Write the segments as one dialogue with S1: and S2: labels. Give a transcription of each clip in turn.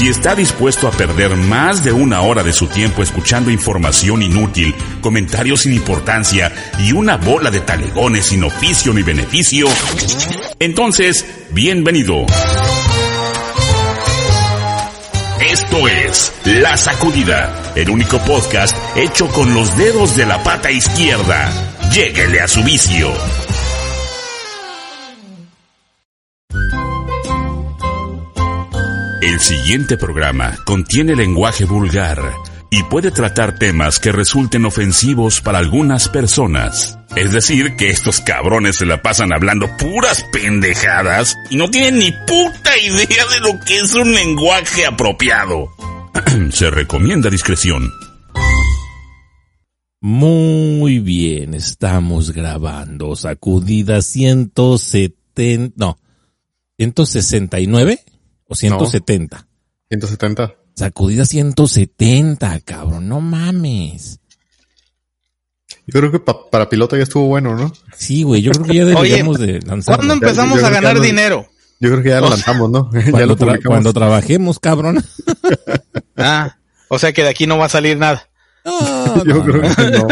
S1: Si está dispuesto a perder más de una hora de su tiempo escuchando información inútil, comentarios sin importancia y una bola de talegones sin oficio ni beneficio, entonces, bienvenido. Esto es La Sacudida, el único podcast hecho con los dedos de la pata izquierda. Lléguele a su vicio. El siguiente programa contiene lenguaje vulgar y puede tratar temas que resulten ofensivos para algunas personas. Es decir, que estos cabrones se la pasan hablando puras pendejadas y no tienen ni puta idea de lo que es un lenguaje apropiado. se recomienda discreción.
S2: Muy bien, estamos grabando. Sacudida 170, no, 169 o 170.
S3: 170.
S2: Sacudida 170, cabrón, no mames.
S3: Yo creo que pa- para piloto ya estuvo bueno, ¿no?
S2: Sí, güey, yo creo que ya deberíamos de lanzar.
S4: ¿Cuándo empezamos a ganar dinero?
S3: Yo creo que ya lo lanzamos, ¿no? ya
S2: Cuando,
S3: lo
S2: tra- cuando trabajemos, cabrón.
S4: Ah, o sea que de aquí no va a salir nada.
S2: No,
S3: Yo
S2: no,
S3: creo
S2: no.
S3: que no.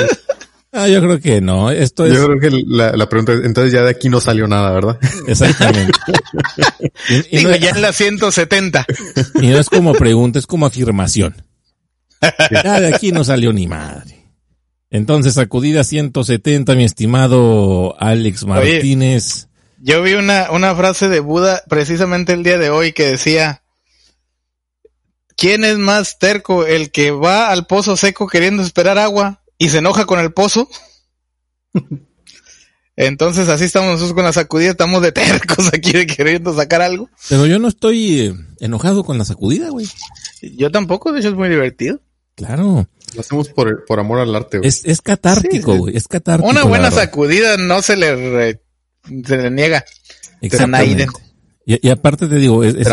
S2: Ah, yo creo que no. Esto es
S3: Yo creo que la, la pregunta es, entonces ya de aquí no salió nada, ¿verdad?
S2: exactamente. Y, y
S4: Digo,
S2: no,
S4: ya en la 170.
S2: y no es como pregunta, es como afirmación. Ya de aquí no salió ni madre. Entonces, sacudida 170, mi estimado Alex Martínez.
S4: Yo vi una, una frase de Buda precisamente el día de hoy que decía, ¿quién es más terco? ¿El que va al pozo seco queriendo esperar agua y se enoja con el pozo? Entonces así estamos nosotros con la sacudida, estamos de tercos aquí de queriendo sacar algo.
S2: Pero yo no estoy eh, enojado con la sacudida, güey.
S4: Yo tampoco, de hecho es muy divertido.
S2: Claro.
S3: Lo hacemos por, por amor al arte, güey.
S2: Es, es catártico,
S3: Sí.
S2: güey. Es catártico.
S4: Una buena sacudida no se le, re- se le niega.
S2: Exactamente. Y, y aparte te digo, es, es,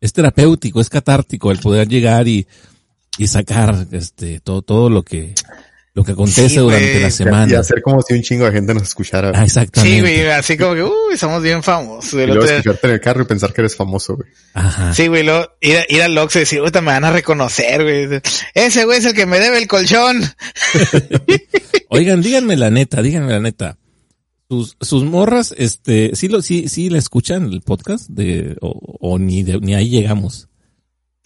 S2: es terapéutico, es catártico el poder llegar y, y sacar este todo, todo lo que lo que acontece
S4: Sí,
S2: durante la
S3: Y
S2: semana.
S3: hacer como si un chingo de gente nos escuchara.
S2: Ah, exactamente.
S4: Sí, güey, así como que, uy, somos bien famosos.
S3: y luego escucharte en el carro y pensar que eres famoso, güey.
S2: Ajá.
S4: Sí, güey, luego ir, a- ir al Oxxo y decir, ahorita me van a reconocer, güey. Ese güey es el que me debe el colchón.
S2: Oigan, díganme la neta, díganme la neta. Sus, sus morras, este, sí lo, sí, sí la escuchan el podcast de, o, o ni de- ni ahí llegamos.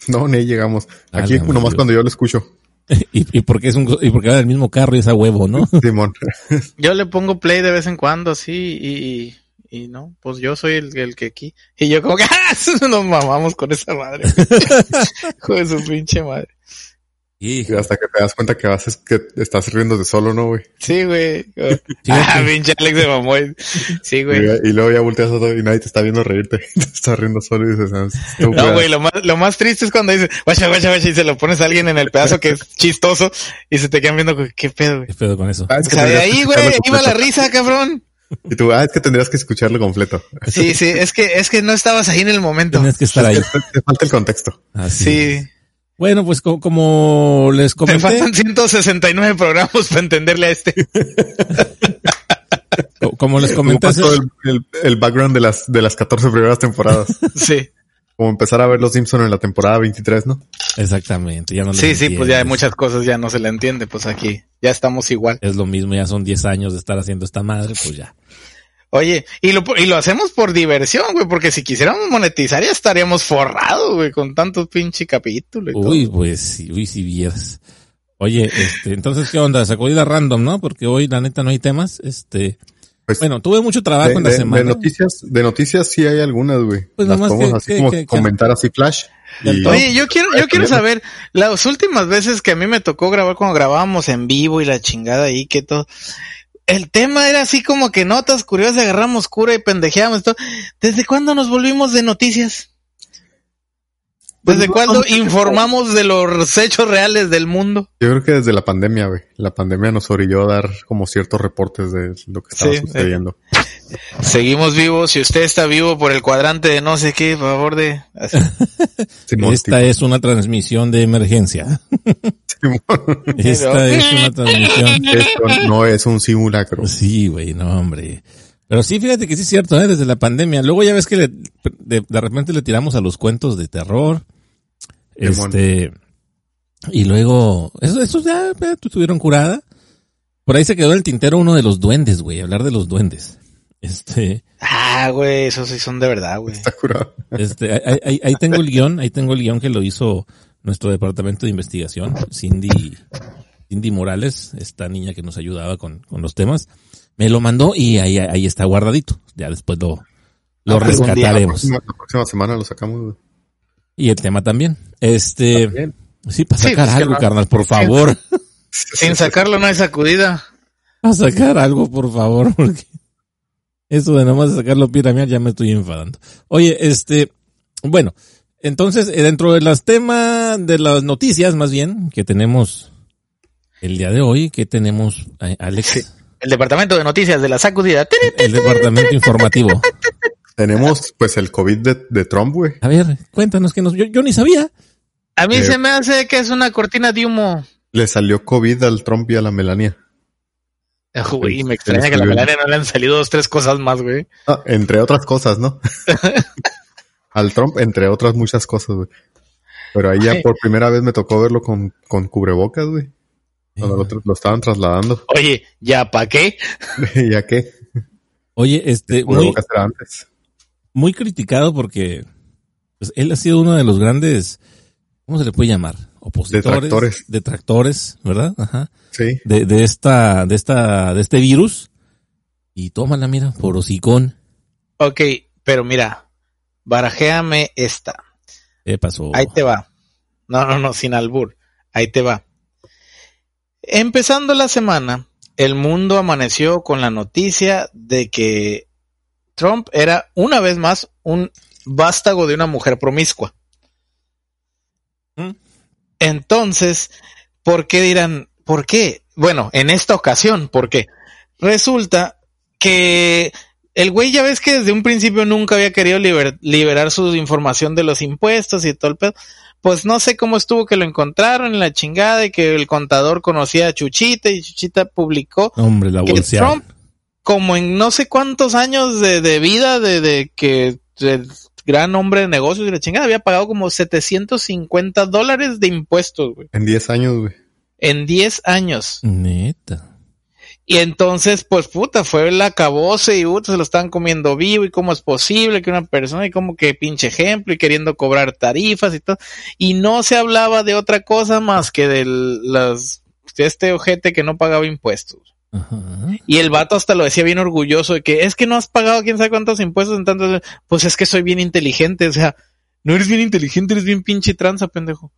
S3: No, ni ahí llegamos. Aquí nomás
S2: Dios.
S3: cuando yo lo escucho.
S2: y, y porque es un, y porque va del mismo carro y es a huevo, ¿no?
S3: Simón.
S4: Yo le pongo play de vez en cuando, así, y, y, y no, pues yo soy el, el que aquí. Y yo como que, ¡ah! Nos mamamos con esa madre. Hijo de su pinche madre.
S2: Y,
S3: hasta que te das cuenta que vas, es que estás riendo de solo, ¿no, güey?
S4: Sí, güey. Ah, pinche Alex de mamón. Sí, güey.
S3: Y, y luego ya volteas a todo y nadie te está viendo reírte. te estás riendo solo y dices, ah, estúpida.
S4: No, güey, lo más, lo más triste es cuando dices, guacha, guacha, guacha, y se lo pones a alguien en el pedazo que es chistoso y se te quedan viendo, ¿qué pedo, güey?
S2: ¿Qué pedo con eso?
S3: Ah, es
S4: O
S3: que
S4: sea, de ahí, güey, iba la risa, cabrón.
S3: Y tú, ah, es que tendrías que escucharlo completo.
S4: Sí, sí, es que, es que no estabas ahí en el momento.
S2: Tienes que estar ahí.
S3: Te, te falta el contexto.
S2: Así.
S4: Sí.
S2: Bueno, pues co- como les
S4: Te
S2: comenté,
S4: faltan 169 programas para entenderle a este.
S2: co- como les
S3: Como
S2: comenté,
S3: pasó el, el, el background de las, de las 14 primeras temporadas.
S4: Sí.
S3: Como empezar a ver los Simpson en la temporada 23, ¿no?
S2: exactamente, ya no
S4: Sí, sí, pues ya hay muchas cosas ya no se le entiende, pues aquí ya estamos igual.
S2: Es lo mismo, ya son 10 años de estar haciendo esta madre, pues ya.
S4: Oye, y lo, y lo hacemos por diversión, güey, porque si quisiéramos monetizar ya estaríamos forrados, güey, con tantos pinche capítulos y
S2: Uy,
S4: todo.
S2: pues, sí, uy, si vieras. Oye, este, entonces, ¿qué onda? Sacudida random, ¿no? Porque hoy, la neta, no hay temas. Este,
S3: Pues,
S2: bueno, tuve mucho trabajo
S3: de,
S2: en la
S3: de-
S2: semana.
S3: de noticias, de noticias sí hay algunas, güey.
S2: Pues
S3: las
S2: nomás
S3: podemos
S2: que-
S3: así
S2: que-
S3: como
S2: que- que-
S3: comentar así flash. Y,
S4: Oye, yo quiero, yo quiero saber, las últimas veces que a mí me tocó grabar cuando grabábamos en vivo y la chingada ahí, que todo, el tema era así como que notas curiosas, agarramos cura y pendejeamos todo. ¿Desde cuándo nos volvimos de noticias? ¿Desde cuándo informamos de los hechos reales del mundo?
S3: Yo creo que desde la pandemia, güey. La pandemia nos orilló a dar como ciertos reportes de lo que estaba
S4: Sí,
S3: sucediendo.
S4: Seguimos vivos. Si usted está vivo por el cuadrante de no sé qué, por favor de...
S2: Esta es una transmisión de emergencia. Esta es una transmisión.
S3: Esto no es un simulacro.
S2: Sí, güey, no, hombre. Pero sí, fíjate que sí es cierto, ¿eh? desde la pandemia. Luego ya ves que le- de, de repente le tiramos a los cuentos de terror. Este, y luego, eso, eso ya eh, estuvieron curada. Por ahí se quedó en el tintero uno de los duendes, güey, hablar de los duendes. Este,
S4: Ah, güey, esos sí son de verdad, güey.
S3: Está curado.
S2: este, ahí, ahí- ahí tengo el guion, ahí tengo el guion que lo hizo nuestro departamento de investigación, Cindy, Cindy Morales, esta niña que nos ayudaba con, con los temas, me lo mandó y ahí, ahí está guardadito. Ya después lo, lo
S4: Ah, día,
S3: La
S2: rescataremos.
S3: próxima, la próxima semana lo sacamos.
S2: Y el tema también. Este, sí, para
S4: Sí,
S2: sacar
S4: pues
S2: algo,
S4: no.
S2: carnal, por favor.
S4: Sin sacarlo no hay sacudida.
S2: A sacar algo, por favor, porque eso de nomás sacarlo piramear ya me estoy enfadando. Oye, este, bueno, entonces, eh, dentro de las temas, de las noticias más bien, que tenemos el día de hoy, que tenemos, Alex,
S4: El departamento de noticias de la sacudida.
S2: el departamento informativo.
S3: Tenemos, pues, el COVID de, de Trump, güey.
S2: A ver, cuéntanos que nos, yo, yo ni sabía.
S4: A mí
S3: Eh,
S4: se me hace que es una cortina de humo.
S3: Le salió COVID al Trump y a la Melania.
S4: Uy, me
S3: se
S4: extraña que a la Melania no le han salido dos, tres cosas más, güey.
S3: Ah, entre otras cosas, ¿no? al Trump, entre otras muchas cosas, güey. Pero ahí ya por primera vez me tocó verlo con, con cubrebocas, güey. Cuando lo, lo estaban trasladando.
S4: Oye, ¿ya pa' qué?
S3: ¿Ya qué?
S2: Oye, este, muy,
S3: Cubrebocas era antes.
S2: muy criticado porque pues, él ha sido uno de los grandes, ¿cómo se le puede llamar? Opositores.
S3: Detractores.
S2: Detractores, ¿verdad? Ajá.
S3: Sí.
S2: De, de esta, de esta, de este virus. Y tómala, mira, por hocicón.
S4: Ok, pero mira, barajéame esta.
S2: ¿Qué pasó?
S4: Ahí te va. No, no, no, sin albur. Ahí te va. Empezando la semana, el mundo amaneció con la noticia de que Trump era una vez más un vástago de una mujer promiscua.
S2: ¿Mm?
S4: Entonces, ¿por qué dirán? ¿Por qué? Bueno, en esta ocasión, ¿por qué? Resulta que el güey ya ves que desde un principio nunca había querido liber- liberar su información de los impuestos y todo el pedo. Pues no sé cómo estuvo que lo encontraron en la chingada y que el contador conocía a Chuchita y Chuchita publicó
S2: Hombre, la
S4: que
S2: bolseada.
S4: Trump, como en no sé cuántos años de, de vida de, de que el gran hombre de negocios y la chingada había pagado como 750 dólares de impuestos, güey,
S3: En 10 años, güey.
S4: en 10 años.
S2: Neta.
S4: Y entonces, pues puta, fue el acabose y puta, se lo estaban comiendo vivo y cómo es posible que una persona y como que pinche ejemplo y queriendo cobrar tarifas y todo. Y no se hablaba de otra cosa más que de las, de este ojete que no pagaba impuestos.
S2: Ajá.
S4: Y el vato hasta lo decía bien orgulloso de que es que no has pagado quién sabe cuántos impuestos en tantos, pues es que soy bien inteligente, o sea, no eres bien inteligente, eres bien pinche tranza, pendejo.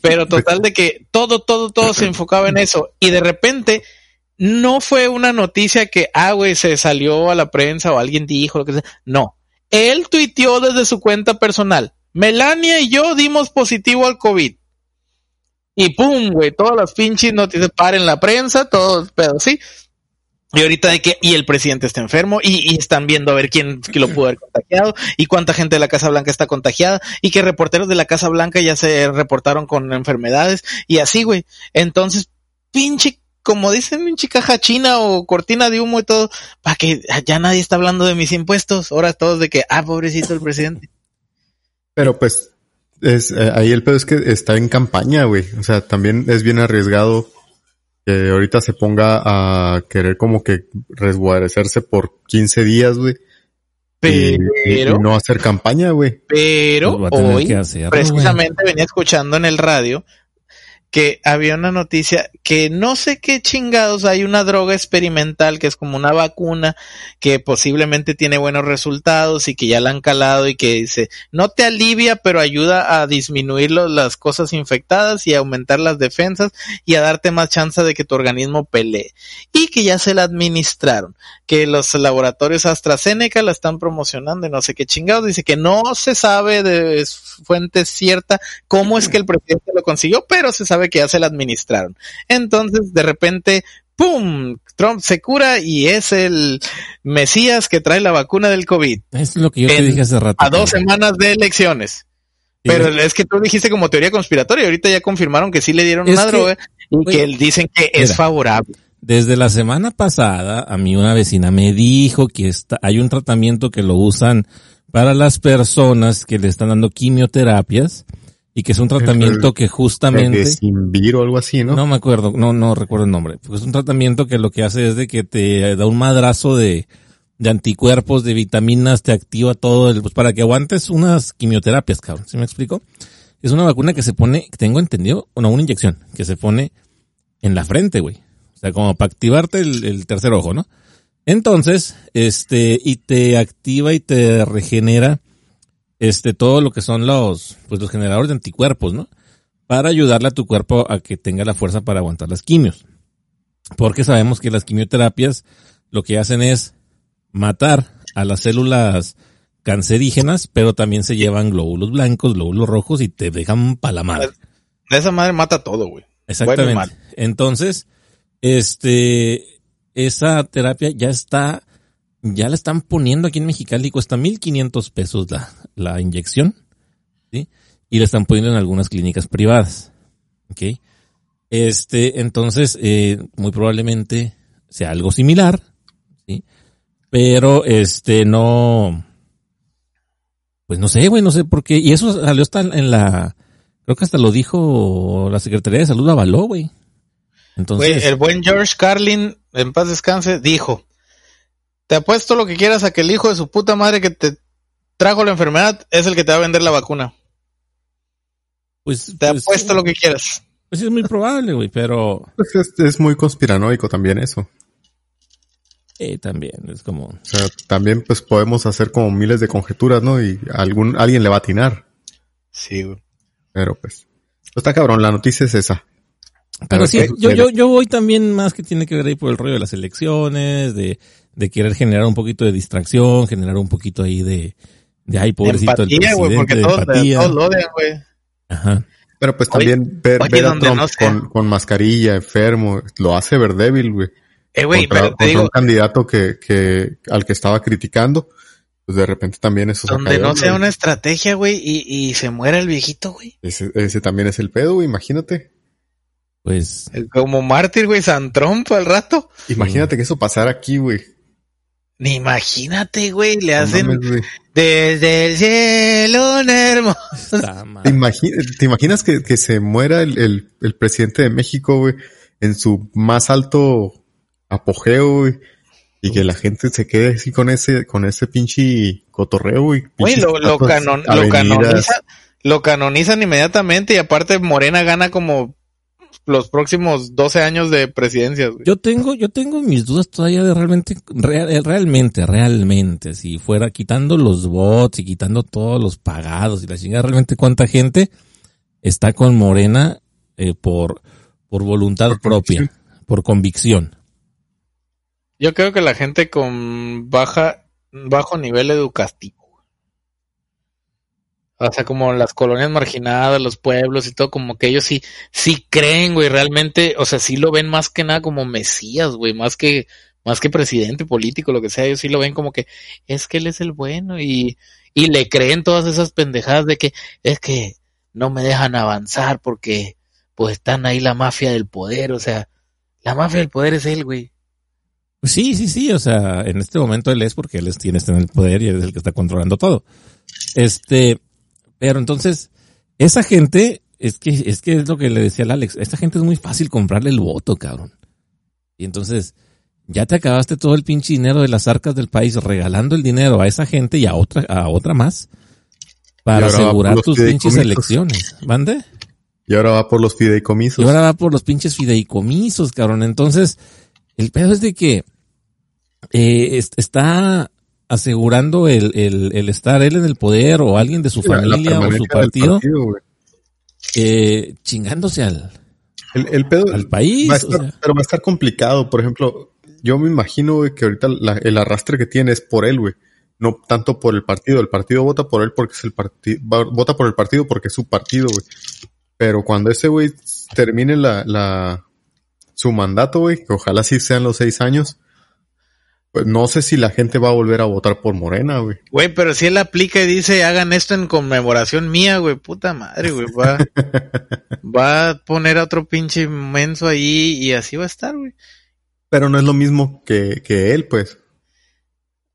S4: Pero total de que todo, todo, todo se enfocaba en eso. Y de repente, no fue una noticia que, ah, güey, se salió a la prensa o alguien dijo lo que sea. No. Él tuiteó desde su cuenta personal. Melania y yo dimos positivo al COVID. Y pum, güey, todas las pinches noticias paren la prensa, todo el pedo, sí. Y ahorita de que, y el presidente está enfermo, y, y están viendo a ver quién que lo pudo haber contagiado, y cuánta gente de la Casa Blanca está contagiada, y que reporteros de la Casa Blanca ya se reportaron con enfermedades, y así, güey. Entonces, pinche, como dicen, pinche caja china o cortina de humo y todo, para que ya nadie está hablando de mis impuestos. Ahora todos de que, ah, pobrecito el presidente.
S3: Pero pues, es, eh, ahí el pedo es que está en campaña, güey. O sea, también es bien arriesgado que ahorita se ponga a querer como que resguarecerse por 15 días, güey. y-
S4: Pero,
S3: y no hacer campaña, güey.
S2: Pues
S4: pero
S2: tener
S4: hoy, precisamente venía escuchando en el radio que había una noticia que no sé qué chingados hay una droga experimental que es como una vacuna que posiblemente tiene buenos resultados y que ya la han calado y que dice no te alivia pero ayuda a disminuir las cosas infectadas y a aumentar las defensas y a darte más chance de que tu organismo pelee. Y que ya se la administraron que los laboratorios AstraZeneca la están promocionando y no sé qué chingados. Dice que no se sabe de fuente cierta cómo es que el presidente lo consiguió pero se sabe que ya se la administraron entonces, de repente, ¡pum! Trump se cura y es el Mesías que trae la vacuna del COVID.
S2: Es lo que yo te dije hace rato.
S4: A dos semanas de elecciones. Pero es que tú dijiste como teoría conspiratoria. Ahorita ya confirmaron que sí le dieron una droga y que dicen que es favorable.
S2: Desde la semana pasada, a mí una vecina me dijo que está, hay un tratamiento que lo usan para las personas que le están dando quimioterapias y que es un tratamiento que justamente
S3: o algo así, ¿no?
S2: No me acuerdo, no no recuerdo el nombre. Es un tratamiento que lo que hace es de que te da un madrazo de, de anticuerpos, de vitaminas, te activa todo el, pues para que aguantes unas quimioterapias, cabrón. ¿Sí me explico? Es una vacuna que se pone, tengo entendido, no, una inyección que se pone en la frente, güey. O sea, como para activarte el, el tercer ojo, ¿no? Entonces, este, y te activa y te regenera este, todo lo que son los, pues los generadores de anticuerpos, ¿no? Para ayudarle a tu cuerpo a que tenga la fuerza para aguantar las quimios. Porque sabemos que las quimioterapias lo que hacen es matar a las células cancerígenas, pero también se llevan glóbulos blancos, glóbulos rojos y te dejan para la madre.
S4: Esa madre mata todo, güey.
S2: Exactamente. Entonces, este, esa terapia ya está ya la están poniendo aquí en Mexicali, cuesta 1500 pesos la, la inyección, ¿sí? Y la están poniendo en algunas clínicas privadas, ¿ok? Este, entonces, eh, muy probablemente sea algo similar, ¿sí? Pero, este, no, pues no sé, güey, no sé por qué. Y eso salió hasta en la, creo que hasta lo dijo la Secretaría de Salud avaló, güey.
S4: Entonces. el buen George Carlin, en paz descanse, dijo, te apuesto lo que quieras a que el hijo de su puta madre que te trajo la enfermedad es el que te va a vender la vacuna. Pues te pues, apuesto lo que quieras.
S2: Pues es muy probable, güey, pero
S3: pues es, muy conspiranoico también eso.
S2: Eh, también, es como... O
S3: sea, también pues podemos hacer como miles de conjeturas, ¿no? Y algún, alguien le va a atinar.
S4: Sí, güey.
S3: Pero pues, está cabrón, la noticia es esa.
S2: Pero sí, yo, yo, yo voy también más que tiene que ver ahí por el rollo de las elecciones, de de querer generar un poquito de distracción, generar un poquito ahí de, de ay, pobrecito
S4: empatía,
S2: el
S4: presidente, porque todos, todos lo odian, güey.
S2: Ajá.
S3: Pero pues también ver, ver a Trump con, con, mascarilla, enfermo, lo hace ver débil, güey.
S4: Eh, güey,
S3: pero te digo, un candidato que, que, al que estaba criticando, pues de repente también eso
S4: Donde no sea una estrategia, güey, y, y se muera el viejito, güey.
S3: Ese, ese también es el pedo, güey, imagínate.
S2: Pues.
S4: Como mártir, güey, San Trump al rato.
S3: Imagínate que eso pasara aquí, güey.
S4: Ni imagínate, güey, le hacen desde el cielo un hermoso.
S3: ¿Te, imaginas que, que se muera el, el, presidente de México, güey, en su más alto apogeo, güey? Y que la gente se quede así con ese, con ese pinche cotorreo, güey.
S4: Güey, lo, lo, canon, lo, canoniza, lo canonizan inmediatamente y aparte Morena gana como los próximos 12 años de presidencia.
S2: Yo tengo, yo tengo mis dudas todavía de realmente, eh, realmente, realmente, si fuera quitando los bots y quitando todos los pagados y la chingada, realmente cuánta gente está con Morena eh, por, por voluntad propia, por convicción.
S4: Yo creo que la gente con baja, bajo nivel educativo o sea, como las colonias marginadas, los pueblos y todo, como que ellos sí, sí creen, güey, realmente, o sea, sí lo ven más que nada como mesías, güey, más que, más que presidente político, lo que sea, ellos sí lo ven como que es que él es el bueno y, y le creen todas esas pendejadas de que es que no me dejan avanzar porque pues están ahí la mafia del poder, o sea, la mafia del poder es él, güey.
S2: Sí, sí, sí, o sea, en este momento él es porque él tiene este en el poder y él es el que está controlando todo. Este, pero entonces, esa gente, es que, es que es lo que le decía al Alex, esta gente es muy fácil comprarle el voto, cabrón. Y entonces, ya te acabaste todo el pinche dinero de las arcas del país regalando el dinero a esa gente y a otra, a otra más para asegurar tus pinches elecciones. ¿Mande?
S3: Y ahora va por los
S2: Y
S3: fideicomisos.
S2: ahora va por los pinches fideicomisos, cabrón. Entonces, el pedo es de que eh, est- está asegurando el, el, el estar él en el poder o alguien de su familia o su partido, eh, chingándose al,
S3: el, el pedo
S2: al país.
S3: va a
S2: o
S3: estar-
S2: sea.
S3: pero va a estar complicado. Por ejemplo, yo me imagino güey, que ahorita la- el arrastre que tiene es por él, güey. No tanto por el partido. El partido vota por él porque es el partido, vota por el partido porque es su partido, güey. Pero cuando ese güey termine la, la, su mandato, güey, que ojalá sí sean los seis años, pues no sé si la gente va a volver a votar por Morena, güey.
S4: Güey, pero si él aplica y dice, hagan esto en conmemoración mía, güey, puta madre, güey, va, va a poner a otro pinche menso ahí y así va a estar, güey.
S3: Pero no es lo mismo que, que él, pues.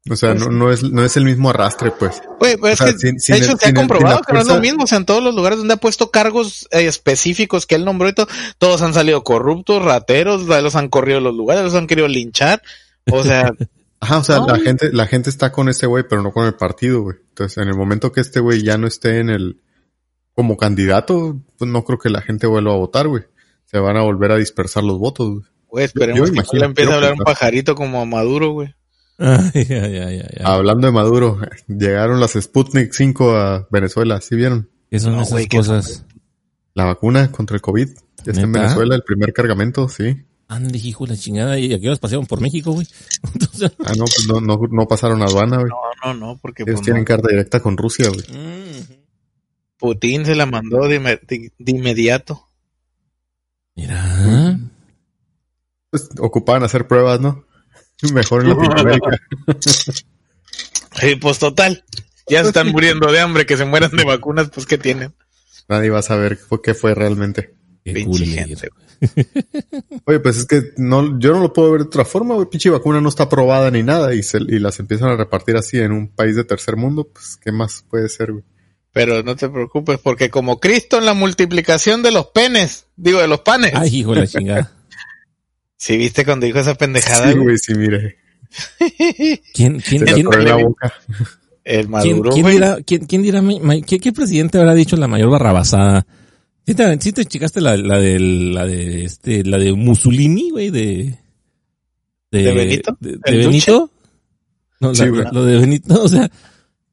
S3: O sea,
S4: Pues
S3: no, no es, no es el mismo arrastre, pues.
S4: Güey, pues
S3: O sea,
S4: es que,
S3: sin- sin
S4: de hecho,
S3: el-
S4: se ha comprobado que no es lo mismo, o sea, en todos los lugares donde ha puesto cargos eh, específicos que él nombró y todo, todos han salido corruptos, rateros, los han corrido de los lugares, los han querido linchar, o sea,
S3: Ajá, o sea,
S4: No,
S3: la gente, la gente está con ese güey, pero no con el partido, güey. Entonces, en el momento que este güey ya no esté en el, como candidato, pues no creo que la gente vuelva a votar, güey. Se van a volver a dispersar los votos, güey.
S4: güey,
S3: Yo
S4: esperemos que no
S3: imagino,
S4: le empiece a hablar un pajarito como a Maduro, güey.
S2: Ay, ay, ay, ay, ay.
S3: Hablando de Maduro, llegaron las Sputnik 5 a Venezuela, ¿sí vieron?
S2: ¿Qué son
S4: No,
S2: esas
S4: ¿qué
S2: cosas?
S3: La vacuna contra el COVID. Ya está en. Venezuela, el primer cargamento, sí.
S2: Ande, hijo de la chingada. Y aquí nos pasearon por México, güey. Entonces,
S3: Ah, no, pues no, no, no pasaron aduana, güey.
S4: No, no, no, porque
S3: Ellos
S4: pues,
S3: tienen
S4: no.
S3: carta directa con Rusia, güey.
S2: mm,
S4: Putin se la mandó de, inme- de- de inmediato.
S2: mira.
S3: Pues ocupaban hacer pruebas, ¿no? Mejor en Latinoamérica.
S4: Sí, pues total. Ya se están muriendo de hambre, que se mueran de vacunas, pues ¿qué tienen?
S3: Nadie va a saber qué qué fue realmente.
S2: Qué
S4: Pinche gente.
S3: Oye, pues es que no, yo no lo puedo ver de otra forma, güey. Pinche vacuna no está aprobada ni nada y, se, y las empiezan a repartir así en un país de tercer mundo, pues ¿qué más puede ser, güey?
S4: Pero no te preocupes, porque como Cristo en la multiplicación de los penes, digo, de los panes.
S2: Ay, hijo de la chingada.
S4: Si viste cuando dijo esa pendejada,
S3: Sí,
S4: güey?
S3: sí, mire.
S2: ¿Quién, quién, quién,
S3: la boca.
S4: El
S2: quién,
S4: Maduro,
S2: quién dirá, quién, quién dirá, qué, qué presidente habrá dicho la mayor barrabasada? ¿Sí te, sí te checaste la, la de, la de, este, la de Mussolini, güey, de,
S4: ¿De Benito?
S2: De, de
S4: ¿El
S2: Benito? No, la-
S3: Sí, güey.
S2: lo de Benito, o sea,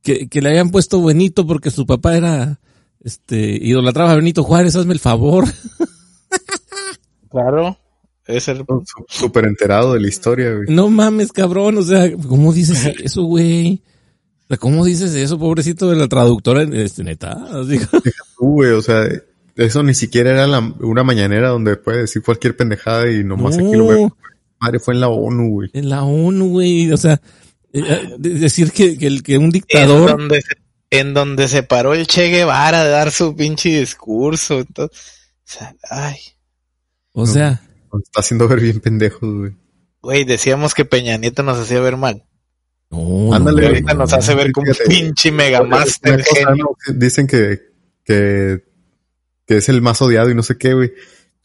S2: que, que le habían puesto Benito porque su papá era, este, idolatraba a Benito Juárez, hazme el favor.
S4: Claro. Es el...
S3: Súper enterado de la historia, güey.
S2: No mames, cabrón, o sea, ¿cómo dices eso, güey? ¿cómo dices eso, pobrecito de la traductora? Este, neta, así,
S3: Tú, güey, o sea, eso ni siquiera era la, una mañanera donde puede decir cualquier pendejada y nomás aquí lo veo.
S2: no,
S3: Madre, fue en la ONU, güey.
S2: en la ONU, güey, o sea, eh, de- decir que, que, el, que un
S4: En
S2: dictador,
S4: donde, se, en donde se paró el Che Guevara de dar su pinche discurso. Entonces, o sea, ay,
S2: o sea,
S3: Nos está haciendo ver bien pendejos, güey.
S4: güey, decíamos que Peña Nieto nos hacía ver mal.
S2: no,
S3: Ándale,
S2: no,
S4: ahorita
S2: no,
S4: nos
S2: no.
S4: hace ver como un pinche megamaster.
S3: ¿no? Dicen que, que, que es el más odiado y no sé qué, güey.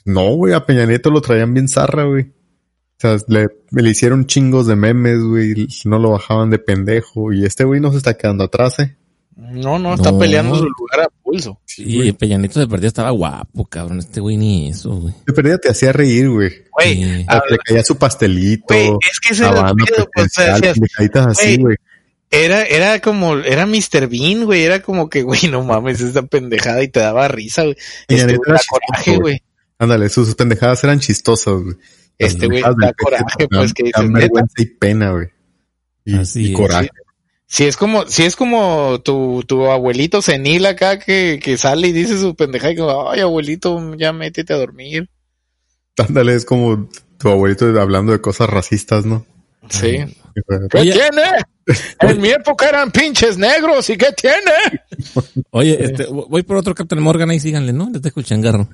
S3: No, güey, a Peña Nieto lo traían bien zarra, güey. O sea, le, le hicieron chingos de memes, güey. No lo bajaban de pendejo. Y este güey no se está quedando atrás, eh.
S4: No, no, está
S2: No.
S4: peleando su lugar a pulso.
S2: Y Peña Nieto de partida estaba guapo, cabrón, este güey ni eso, güey.
S3: De perdida te hacía reír, güey.
S4: Güey,
S2: Sí.
S3: Le caía su pastelito.
S4: güey, es que ese era el pedo, pues, o sea,
S3: así,
S4: güey. Era, era como, era Mr. Bean, güey, era como que, güey, no mames, esta pendejada y te daba risa, güey. Este güey
S3: era
S4: da coraje,
S3: güey. Ándale, sus, sus pendejadas eran chistosas, güey.
S4: Este güey da coraje, pues, que dices,
S3: vergüenza y pena, güey. Y,
S2: Así
S3: y
S2: es.
S3: coraje.
S4: Si es como, si es como tu, tu abuelito senil acá que, que sale y dice su pendejada y como, ay abuelito, ya métete a dormir.
S3: Ándale, es como tu abuelito hablando de cosas racistas, ¿no?
S4: Sí.
S2: Oye.
S4: ¿Qué tiene? En mi época eran pinches negros, ¿y qué tiene?
S2: Oye, este, voy por otro Captain Morgan ahí, síganle, ¿no? Les dejo el changarro.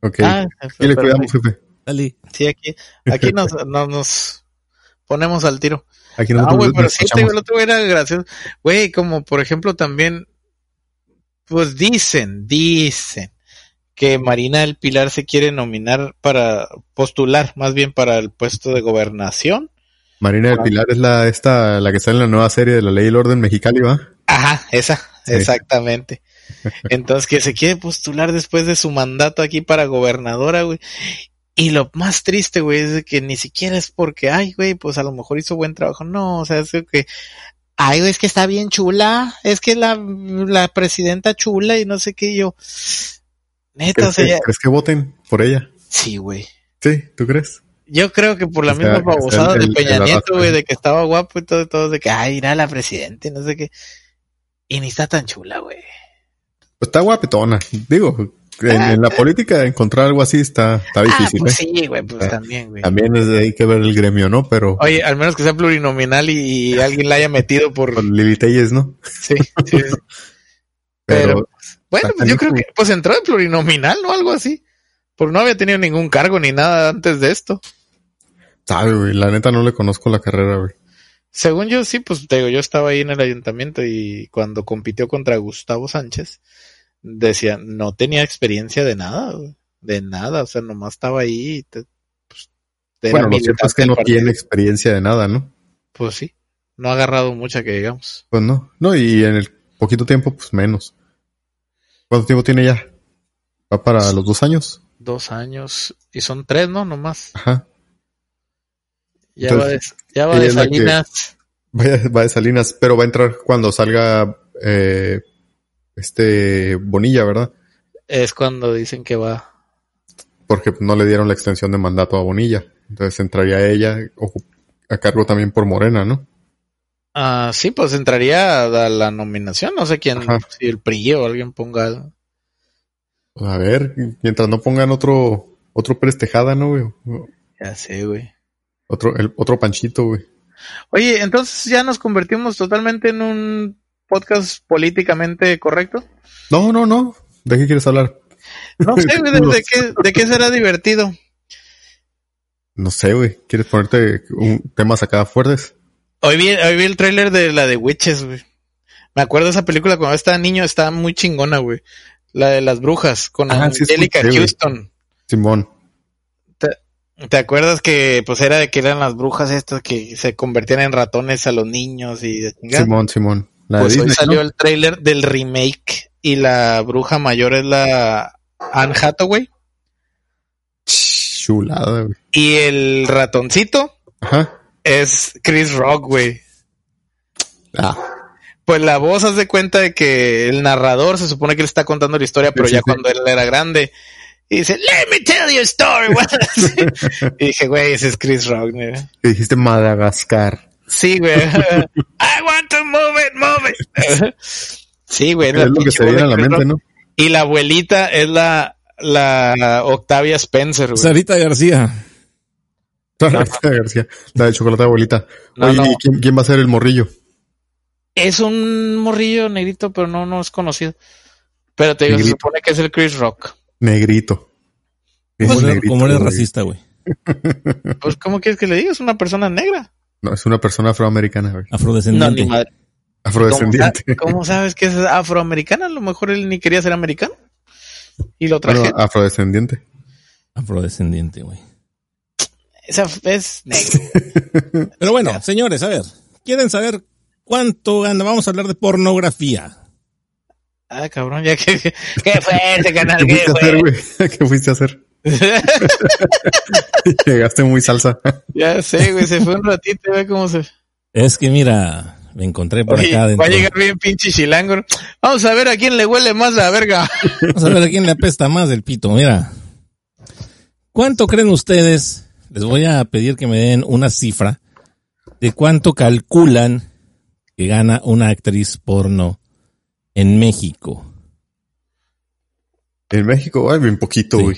S3: Ok.
S4: Ah,
S3: Aquí le cuidamos, jefe.
S2: Dale.
S4: Sí, aquí, aquí nos, nos, nos ponemos al tiro.
S3: Aquí
S4: No, güey, pero sí, te el otro era gracioso. Güey, como por ejemplo también, pues dicen, dicen que Marina del Pilar se quiere nominar para postular, más bien para el puesto de gobernación.
S3: Marina del Pilar es la esta la que sale en la nueva serie de la Ley y el Orden Mexicali, ¿va?
S4: Ajá, esa,
S3: Sí.
S4: exactamente. Entonces que se quiere postular después de su mandato aquí para gobernadora, güey. Y lo más triste, güey, es que ni siquiera es porque, ay, güey, pues a lo mejor hizo buen trabajo. No, o sea, es que, ay, güey, es que está bien chula. Es que la, la presidenta chula y no sé qué yo. Neta, o
S3: ¿Crees,
S4: sea,
S3: que,
S4: ya-
S3: crees que voten por ella?
S4: sí, güey.
S3: Sí, ¿tú crees?
S4: Yo creo que por la misma babosada de Peña Nieto, güey, de que estaba guapo y todo, todo, de que, ay, irá la presidenta y no sé qué. Y ni está tan chula, güey.
S3: Pues está guapetona. Digo, en, en la política encontrar algo así está, está
S4: Ah,
S3: difícil,
S4: pues
S3: ¿eh?
S4: sí, güey, pues
S3: Ah,
S4: también, güey.
S3: También es de ahí que ver el gremio, ¿no? Pero
S4: Oye, al menos que sea plurinominal y, y alguien la haya metido por...
S3: con Lili Telles, ¿no?
S4: Sí, sí, sí.
S3: Pero,
S4: Pero, bueno, pues yo creo que pues entró de plurinominal, ¿no? Algo así. Porque no había tenido ningún cargo ni nada antes de esto.
S3: sabe, güey, la neta no le conozco la carrera, güey.
S4: Según yo, sí, pues te digo, yo estaba ahí en el ayuntamiento y cuando compitió contra Gustavo Sánchez, decía, no tenía experiencia de nada, güey, de nada, o sea, nomás estaba ahí y te- pues,
S3: Bueno, lo cierto es que no
S4: partido.
S3: tiene experiencia de nada, ¿no?
S4: Pues sí, no ha agarrado mucha que digamos.
S3: Pues no. No, y en el poquito tiempo, pues menos. ¿Cuánto tiempo tiene ya? ¿Va para los dos años?
S4: Dos años, y son tres, ¿no? Nomás.
S3: Ajá.
S4: Ya
S3: Entonces,
S4: va de, ya va de
S3: que-
S4: Salinas.
S3: Vaya, va de Salinas, pero va a entrar cuando salga eh, este Bonilla, ¿verdad?
S4: Es cuando dicen que va.
S3: Porque no le dieron la extensión de mandato a Bonilla. Entonces entraría ella a cargo también por Morena, ¿no?
S4: Ah, sí, pues entraría a la nominación, no sé quién,
S3: Ajá.
S4: si el PRI o alguien ponga.
S3: A ver, mientras no pongan otro otro Pérez Tejada, ¿no, güey?
S4: Ya sé, güey.
S3: Otro, el, otro Panchito, güey.
S4: Oye, entonces ya nos convertimos totalmente en un podcast políticamente correcto.
S3: No, no, no. ¿De qué quieres hablar?
S4: No sé, güey, de, de qué, de qué será divertido.
S3: No sé, güey. ¿Quieres ponerte un temas acá fuertes?
S4: Hoy vi, hoy vi el tráiler de la de Witches, güey. Me acuerdo de esa película cuando estaba niño, estaba muy chingona, güey. La de las brujas, con
S3: Ah,
S4: Angelica. Houston.
S3: Simón.
S4: ¿Te acuerdas que pues era de que eran las brujas estas que se convertían en ratones a los niños y de chingada?
S3: Simón, Simón. La
S4: Pues hoy salió
S3: ¿no?
S4: el tráiler del remake y la bruja mayor es la Anne Hathaway
S3: Chulada, güey.
S4: y el ratoncito
S3: Ajá.
S4: es Chris Rock, güey.
S3: Ah,
S4: Pues la voz hace cuenta de que el narrador se supone que él está contando la historia, pero
S3: Sí,
S4: ya
S3: sí.
S4: cuando él era grande. Y dice, let me tell you a story. y dije, güey, ese es Chris Rock,
S3: que dijiste Madagascar.
S4: Sí, güey. I want to move it, move it. sí, güey.
S3: Es lo que se viene a la mente,
S4: Rock.
S3: ¿no?
S4: Y la abuelita es la, la Octavia Spencer, güey.
S2: Sarita García.
S3: Sarita García. La de chocolate abuelita.
S4: No,
S3: Oye,
S4: no.
S3: ¿y quién, quién va a ser el morrillo?
S4: Es un morrillo negrito, pero no, no es conocido. Pero te digo, se supone que es el Chris Rock.
S3: Negrito. Es
S2: Como eres,
S3: negrito,
S2: como eres racista, güey.
S4: Pues, ¿cómo quieres que le diga? Es una persona negra.
S3: No, es una persona afroamericana, güey.
S4: No,
S2: Afrodescendiente.
S4: ni madre. ¿Cómo,
S3: Afrodescendiente.
S4: cómo sabes que es afroamericana? A lo mejor él ni quería ser americano. Y lo traje.
S3: Bueno, afrodescendiente.
S2: Afrodescendiente, güey.
S4: Esa es negro.
S2: Pero bueno, señores, a ver. ¿Quieren saber cuánto gana? Vamos a hablar de pornografía.
S4: Ah, cabrón, ya que... ¡Qué fuerte, canal!
S3: ¿Qué
S4: ¡Qué
S3: fuiste a hacer,
S4: fuerte!
S3: güey? ¿Qué fuiste a hacer? Llegaste muy salsa.
S4: ya sé, güey, se fue un ratito, ve cómo se...
S2: Es que mira, me encontré por
S4: Oye,
S2: acá
S4: va
S2: adentro.
S4: a llegar bien pinche chilango. Vamos a ver a quién le huele más la verga.
S2: Vamos a ver a quién le apesta más del pito. Mira. ¿Cuánto creen ustedes? Les voy a pedir que me den una cifra de cuánto calculan que gana una actriz porno en México.
S3: En México, ay, bien poquito, güey.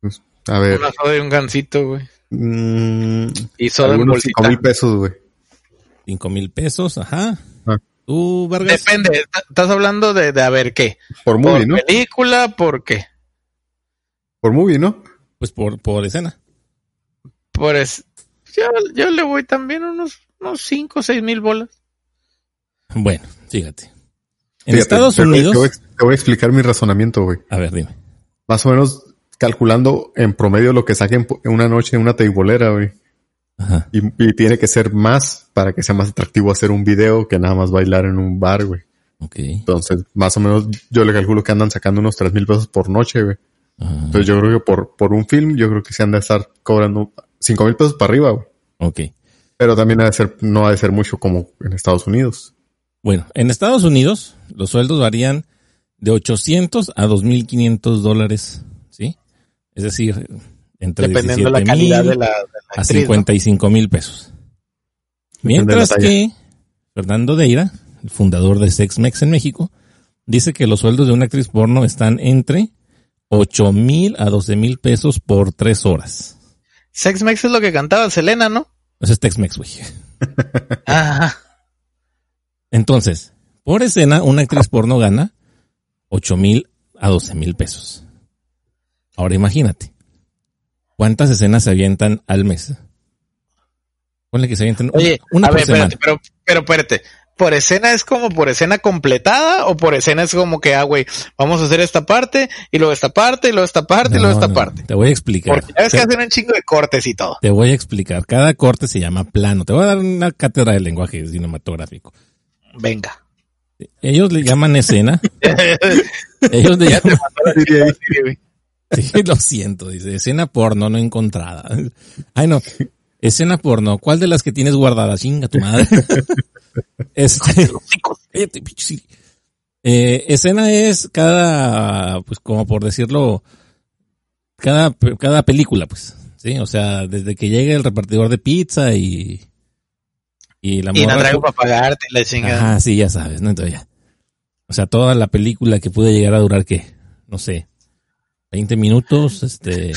S3: Pues, A ver.
S4: Una soda y un gancito, güey.
S3: mm,
S4: Y soda en bolsita.
S3: cinco mil pesos, güey.
S2: Cinco mil pesos, ajá.
S3: Ah.
S2: ¿Tú, Vargas?
S4: Depende, estás hablando de, de a ver qué.
S3: Por movie,
S4: ¿Por
S3: ¿no?
S4: película? ¿Por qué?
S3: Por movie, ¿no?
S2: Pues por, por escena.
S4: Por es... yo, yo le voy también unos, unos 5 o 6 mil bolas.
S2: Bueno, fíjate. En
S3: Fíjate,
S2: Estados
S3: te-
S2: Unidos.
S3: Te voy, a- te voy a explicar mi razonamiento, güey.
S2: A ver, dime.
S3: Más o menos calculando en promedio lo que saquen en una noche en una teibolera, güey.
S2: Ajá.
S3: Y, y tiene que ser más para que sea más atractivo hacer un video que nada más bailar en un bar, güey.
S2: Ok.
S3: Entonces, más o menos, yo le calculo que andan sacando unos tres mil pesos por noche, güey.
S2: Ajá.
S3: Entonces yo creo que por, por un film, yo creo que se han de estar cobrando cinco mil pesos para arriba, güey.
S2: Ok.
S3: Pero también ha de ser, no ha de ser mucho como en Estados Unidos.
S2: Bueno, en Estados Unidos los sueldos varían de 800 a 2.500 dólares, ¿sí? Es decir, entre
S4: Dependiendo de la
S2: 17,000
S4: calidad de la, de la
S2: a
S4: actriz, ¿no?
S2: 55 mil pesos. Mientras que Fernando Deira, el fundador de SexMex en México, dice que los sueldos de una actriz porno están entre 8 mil a 12 mil pesos por tres horas.
S4: Sex Mex es lo que cantaba Selena, ¿no?
S2: Ese es Tex-Mex, güey.
S4: Ajá.
S2: Entonces, por escena, una actriz porno gana 8 mil a 12 mil pesos. Ahora imagínate, ¿cuántas escenas se avientan al mes? Ponle que se avientan
S4: Oye,
S2: una
S4: a
S2: por
S4: ver,
S2: semana.
S4: espérate, pero, pero espérate. ¿Por escena es como por escena completada o por escena es como que, ah, güey, vamos a hacer esta parte y luego esta parte y luego esta parte y luego esta
S2: no,
S4: parte?
S2: Te voy a explicar.
S4: Porque ya ves que hacen un chingo de cortes y todo.
S2: te voy a explicar. Cada corte se llama plano. Te voy a dar una cátedra de lenguaje cinematográfico.
S4: Venga.
S2: Ellos le llaman escena. Ellos le llaman,
S4: sí,
S2: lo siento, dice, escena porno no encontrada. Ay, no. Escena porno. ¿Cuál de las que tienes guardada? Chinga tu madre. Este. Eh, escena es cada, pues como por decirlo, cada, cada película, pues. Sí, o sea, desde que llega el repartidor de pizza y, y la
S4: Y no traigo para pagarte y la chingada.
S2: Ajá, sí, ya sabes, ¿no? Entonces ya. O sea, toda la película que puede llegar a durar, ¿qué? No sé, 20 minutos, este,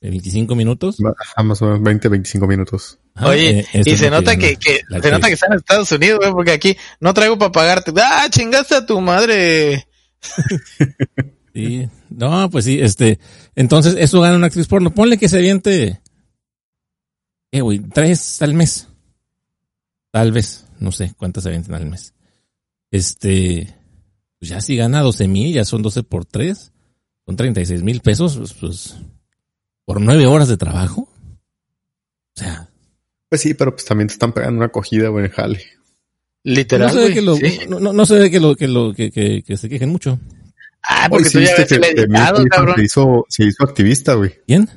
S2: 25 minutos.
S3: Ajá, más o menos 20, 25 minutos.
S2: Ajá,
S4: Oye,
S2: eh,
S4: y se nota que, que se nota que está en Estados Unidos, güey, porque aquí no traigo para pagarte. Ah, chingaste a tu madre.
S2: Sí. No, pues sí, este, entonces eso gana una actriz porno. Ponle que se aviente, eh, güey, tres al mes. Tal vez, no sé cuántas se avientan al mes. Este, pues ya si gana 12 mil, ya son 12 por 3, son 36 mil pesos, pues, pues, por nueve horas de trabajo. O sea,
S3: Pues sí, pero pues también te están pegando una acogida, güey, en jale.
S4: Literal,
S2: no se ve
S4: güey,
S2: que lo,
S4: sí.
S2: no, no, no se ve que lo, que lo, que, que, que se quejen mucho.
S4: Ah, porque
S3: sí
S4: tú ya
S3: viste
S4: ves
S3: que,
S4: editado, cabrón.
S3: se hizo, se hizo activista, güey.
S2: ¿Quién?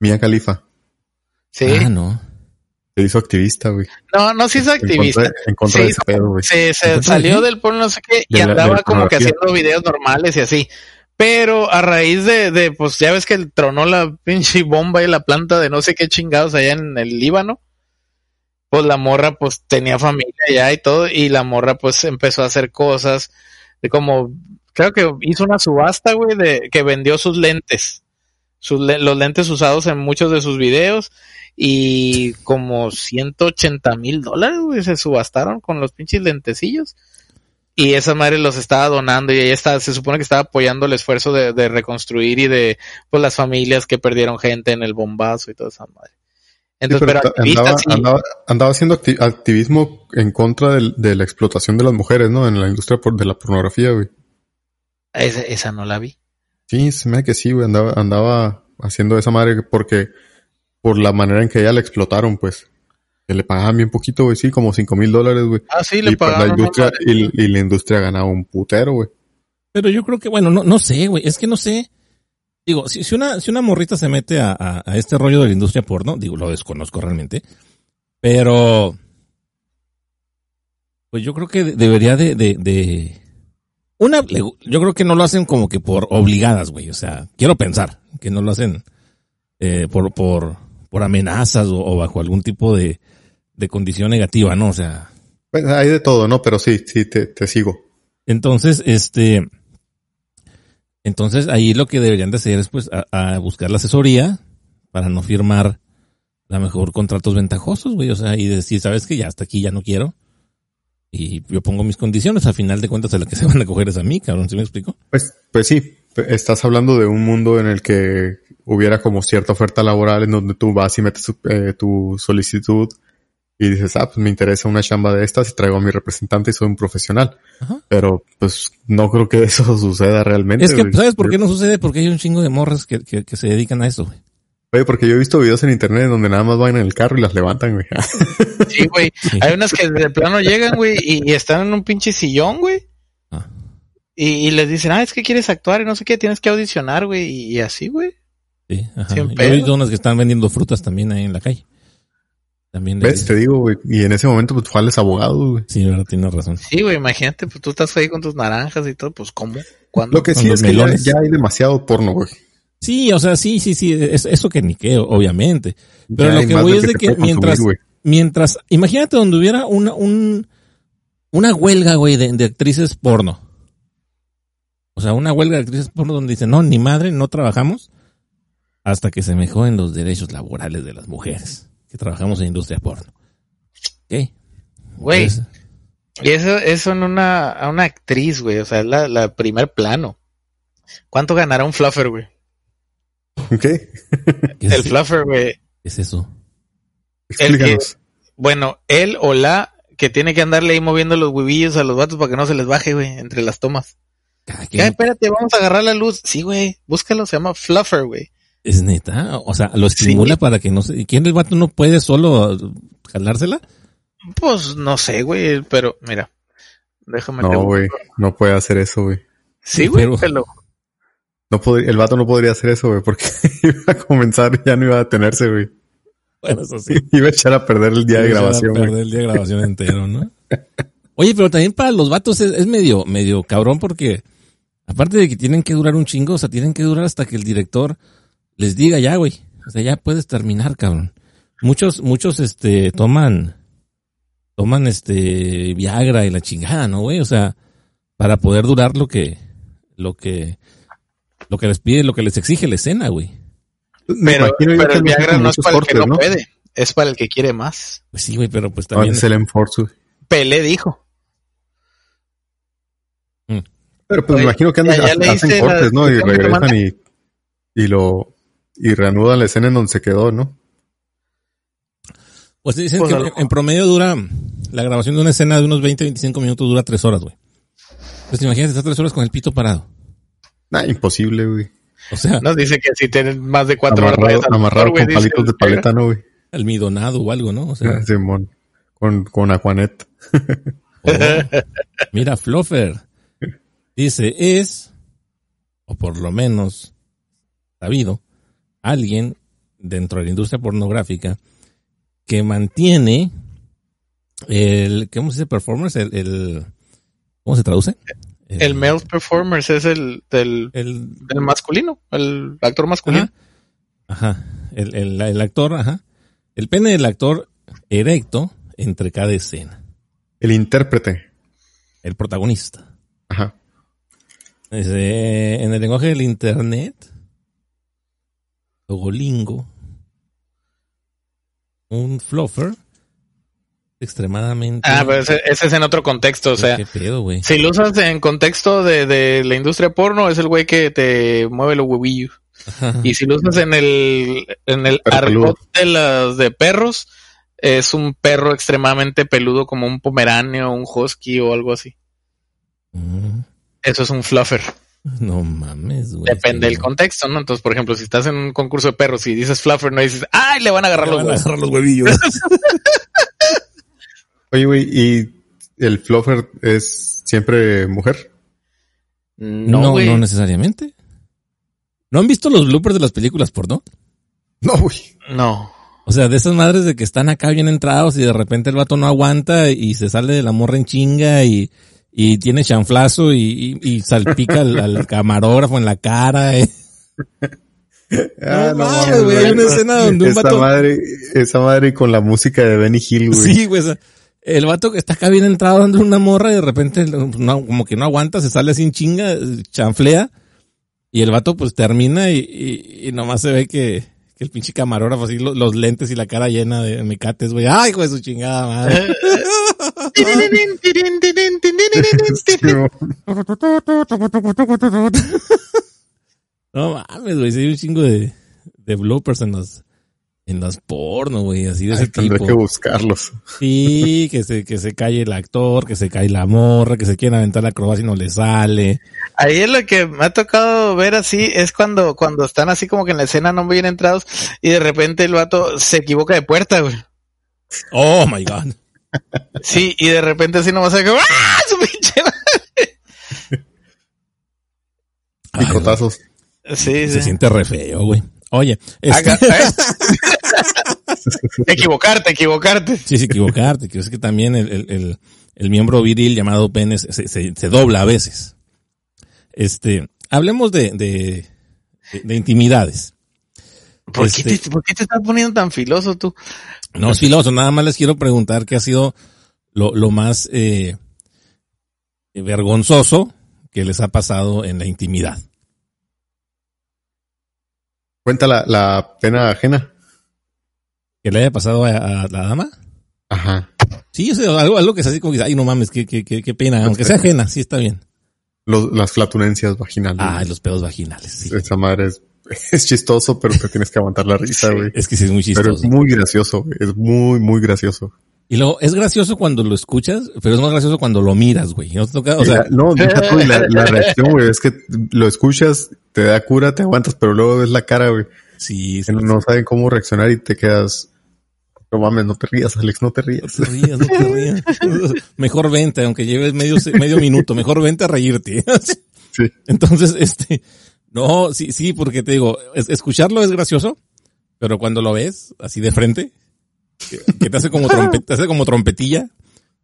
S3: Mia Khalifa.
S4: Sí.
S2: Ah, no.
S3: Se hizo activista, güey.
S4: No, no, es
S3: En
S4: activista.
S3: contra, en contra de ese pedo, güey.
S4: Se, se
S2: ¿En contra de
S4: salió del porno no sé qué y andaba
S3: la
S4: como que haciendo videos normales y así. Pero a raíz de, de, pues ya ves que tronó la pinche bomba y la planta de no sé qué chingados allá en el Líbano. Pues la morra pues tenía familia allá y todo y la morra pues empezó a hacer cosas de como, creo que hizo una subasta, güey, de que vendió sus lentes. Sus, los lentes usados en muchos de sus videos y como 180 mil dólares, güey, se subastaron con los pinches lentecillos. Y esa madre los estaba donando y ella está, se supone que estaba apoyando el esfuerzo de, de reconstruir y de pues las familias que perdieron gente en el bombazo y toda esa madre. Entonces,
S3: Sí,
S4: pero, activista
S3: andaba,
S4: sí.
S3: andaba, andaba haciendo acti- activismo en contra de la explotación de las mujeres, ¿no? En la industria por- de la pornografía, güey.
S4: Esa, esa no la vi.
S3: Sí, se me da que sí, güey. Andaba, andaba haciendo esa madre porque por la manera en que ella la explotaron, pues. Que le pagaban bien poquito, güey. Sí, como cinco mil dólares, güey.
S4: Ah, sí, le
S3: Y pues la
S4: pagaron.
S3: industria,
S4: ¿no?
S3: y, y la industria ganaba un putero, güey.
S2: Pero yo creo que, bueno, no, no sé, güey. Es que no sé. Digo, si, si una, si una morrita se mete a, a, a este rollo de la industria porno, digo, lo desconozco realmente. Pero, pues yo creo que de- debería de, de, de- una, yo creo que no lo hacen como que por obligadas, güey. O sea, quiero pensar que no lo hacen eh, por, por, por amenazas o, o bajo algún tipo de, de condición negativa, ¿no? O sea,
S3: Pues hay de todo, ¿no? Pero sí, sí, te, te sigo.
S2: Entonces, este, entonces ahí lo que deberían de hacer es pues a, a buscar la asesoría para no firmar la mejor contratos ventajosos, güey, o sea, y decir, sabes que ya hasta aquí ya no quiero. Y yo pongo mis condiciones, al final de cuentas a la que se van a coger es a mí, cabrón, ¿sí me explico?
S3: Pues, pues sí, estás hablando de un mundo en el que hubiera como cierta oferta laboral en donde tú vas y metes tu, eh, tu solicitud y dices, ah, pues me interesa una chamba de estas y traigo a mi representante y soy un profesional.
S2: Ajá.
S3: Pero pues no creo que eso suceda realmente.
S2: Es que,
S3: güey.
S2: ¿sabes por qué no sucede? Porque hay un chingo de morras que, que, que se dedican a eso, güey.
S3: Oye, porque yo he visto videos en internet donde nada más van en el carro y las levantan, güey.
S4: Sí, güey. Hay unas que de plano llegan, güey, y, y están en un pinche sillón, güey.
S2: Ah.
S4: Y, y les dicen, ah, es que quieres actuar y no sé qué, tienes que audicionar, güey, y, y así, güey.
S2: Sí, ajá. Yo he visto unas que están vendiendo frutas también ahí en la calle. También
S3: ¿Ves? Te digo, güey. Y en ese momento, pues, fales abogados, güey.
S2: Sí, verdad, tienes razón.
S4: Sí, güey, imagínate, pues tú estás ahí con tus naranjas y todo, pues ¿cómo? ¿Cuándo?
S3: Lo que sí es que ya, hay demasiado porno, güey.
S2: Sí, o sea, sí, sí, sí, es, eso que ni qué, obviamente. Pero
S3: Ya
S2: lo que voy es de que mientras,
S3: consumir,
S2: mientras, imagínate donde hubiera una, un, una huelga, güey, de, de actrices porno. O sea, una huelga de actrices porno donde dicen, no, ni madre, no trabajamos hasta que se mejoren los derechos laborales de las mujeres que trabajamos en industria porno. ¿Qué?
S4: Güey, y eso, eso en una, a una actriz, güey, o sea, es la, la primer plano. ¿Cuánto ganará un fluffer, güey?
S3: ¿Qué?
S2: ¿qué
S4: El fluffer, güey.
S2: qué es eso?
S3: Explícanos.
S4: Bueno, él o la que tiene que andarle ahí moviendo los huevillos a los vatos para que no se les baje, güey, entre las tomas.
S2: Cada
S4: espérate, vamos a agarrar la luz. Sí, güey, búscalo, se llama fluffer, güey.
S2: Es neta, o sea, lo estimula para que no se... ¿Quién el vato no puede solo jalársela?
S4: Pues no sé, güey, pero mira, déjame
S3: No, güey. No puede hacer eso, güey.
S4: Sí, güey,
S2: Pero-
S3: No el vato no podría hacer eso, güey, porque iba a comenzar, ya no iba a detenerse, güey.
S2: Bueno, eso sí.
S3: Iba a echar a perder el día de
S2: Se va a
S3: grabación,
S2: perder
S3: güey.
S2: el día de grabación entero, ¿no? Oye, pero también para los vatos es, es medio, medio cabrón porque aparte de que tienen que durar un chingo, o sea, tienen que durar hasta que el director les diga ya, güey. O sea, ya puedes terminar, cabrón. Muchos, muchos, este, toman, toman, este, Viagra y la chingada, ¿no, güey? O sea, para poder durar lo que, lo que, lo que les pide, lo que les exige la escena, güey.
S3: Me
S4: Pero, pero
S3: que
S4: el Viagra no es para el que no puede, es para el que quiere más.
S2: Pues sí, güey, pero pues también.
S3: es el Enforce, güey.
S4: Pelé dijo.
S3: Pero pues
S4: Oye,
S3: me imagino que andan- hacen
S4: la
S3: cortes, ¿no? Y regresan y, y lo, y reanudan la escena en donde se quedó, ¿no?
S2: Pues dicen
S4: Pues
S2: que en- promedio dura, la grabación de una escena de unos 20, 25 minutos dura tres horas, güey. Pues imagínate, estás tres horas con el pito parado.
S3: Nah, imposible, güey.
S2: O sea,
S4: Nos dice que si tienes más de cuatro horas
S3: Amarrado,
S4: al
S3: amarrado con palitos
S4: el
S3: de paleta, ¿no, güey?
S2: almidonado o algo, ¿no? O sea,
S3: Simón. Con, con Aquanet.
S2: oh, mira, Fluffer. Dice, es, o por lo menos, sabido, alguien dentro de la industria pornográfica que mantiene el, ¿cómo se dice? Performance, el, el ¿cómo se traduce?
S4: El male performance es el del,
S2: el,
S4: masculino, el actor masculino.
S2: Ajá. Ajá. El, el, el actor, ajá. El pene del actor erecto entre cada escena.
S3: El intérprete.
S2: El protagonista.
S3: Ajá.
S2: En el lenguaje del internet, Logolingo, un fluffer extremadamente...
S4: Ah, pero ese, ese es en otro contexto, o sea,
S2: ¿Qué pedo, güey?
S4: si lo usas en contexto de, de la industria porno, es el güey que te mueve los huevillos. Y si lo usas en el, en el argot de las de perros, es un perro extremadamente peludo como un pomeráneo, un husky o algo así.
S2: Mm,
S4: Eso es un fluffer.
S2: No mames, güey.
S4: Depende del contexto, ¿no? Entonces, por ejemplo, si estás en un concurso de perros y dices fluffer, no dices, ¡ay! Le van a agarrar
S2: Le
S4: los
S2: van a agarrar los huevillos.
S3: Oye, güey, ¿y el fluffer es siempre mujer?
S4: No,
S2: no necesariamente. ¿No han visto los bloopers de las películas porno?
S3: No, güey.
S4: No.
S2: O sea, de esas madres de que están acá bien entrados y de repente el vato no aguanta y se sale de la morra en chinga y, y tiene chanflazo y, y, y salpica al, al camarógrafo en la cara. eh.
S3: Ah,
S2: No mames, güey, hay una escena donde un
S3: esa
S2: vato-
S3: madre, esa madre con la música de Benny Hill, güey.
S2: Sí, güey. el vato que está acá bien entrado dando una morra y de repente no, como que no aguanta, se sale así en chinga, chanflea y el vato pues termina y, y, y nomás se ve que, que el pinche camarógrafo así lo- los lentes y la cara llena de mecates, güey. Ay, hijo de su chingada madre. No mames, güey, sí hay un chingo de, de bloopers en los, en las porno, güey, así de ese
S3: Ay, Tendré
S2: tipo.
S3: que buscarlos.
S2: Sí, que se, que se cae el actor, que se cae la morra, que se quiere aventar la acrobacia y no le sale.
S4: Ahí es lo que me ha tocado ver así, es cuando, cuando están así como que en la escena no bien entrados y de repente el vato se equivoca de puerta, güey.
S2: Oh my god.
S4: Sí, y de repente así nomás se que ¡ah! Su pinche madre!
S2: Ay,
S3: Picotazos.
S4: Sí,
S2: Se
S4: sí.
S2: siente re feo, güey. Oye, este-
S4: ¿eh? equivocarte, equivocarte.
S2: sí, sí, equivocarte, que es que también el, el, el, el miembro viril llamado pene se, se, se dobla a veces. Este, hablemos de, de, de, de intimidades.
S4: ¿Por,
S2: Este-
S4: qué te, ¿Por qué te estás poniendo tan filoso tú?
S2: No filoso, nada más les quiero preguntar qué ha sido lo, lo más eh, vergonzoso que les ha pasado en la intimidad.
S3: Cuenta la, la pena ajena.
S2: ¿Que le haya pasado a, a la dama?
S3: Ajá.
S2: Sí, algo, algo que es así como que, ay, no mames, qué, qué, qué, qué pena, aunque sea ajena, sí está bien.
S3: Los, las flatulencias vaginales.
S2: Ah, los pedos vaginales, sí.
S3: Esa madre es, es chistoso, pero te tienes que aguantar la risa, güey.
S2: Es que sí es muy
S3: Pero es
S2: chistoso.
S3: muy gracioso, güey. Es muy, muy gracioso.
S2: Y luego, es gracioso cuando lo escuchas, pero es más gracioso cuando lo miras, güey. ¿No? O sea,
S3: no, deja tú, y la, la reacción, güey, es que lo escuchas, te da cura, te aguantas, pero luego ves la cara, güey.
S2: sí, sí,
S3: no saben cómo reaccionar y te quedas. No mames, no te rías, Alex, no te rías.
S2: No te rías, no te rías. Mejor vente, aunque lleves medio, medio minuto, mejor vente a reírte.
S3: Sí.
S2: Entonces, este, no, sí, sí, porque te digo, es- escucharlo es gracioso, pero cuando lo ves así de frente, que, que te hace como trompet, te hace como trompetilla,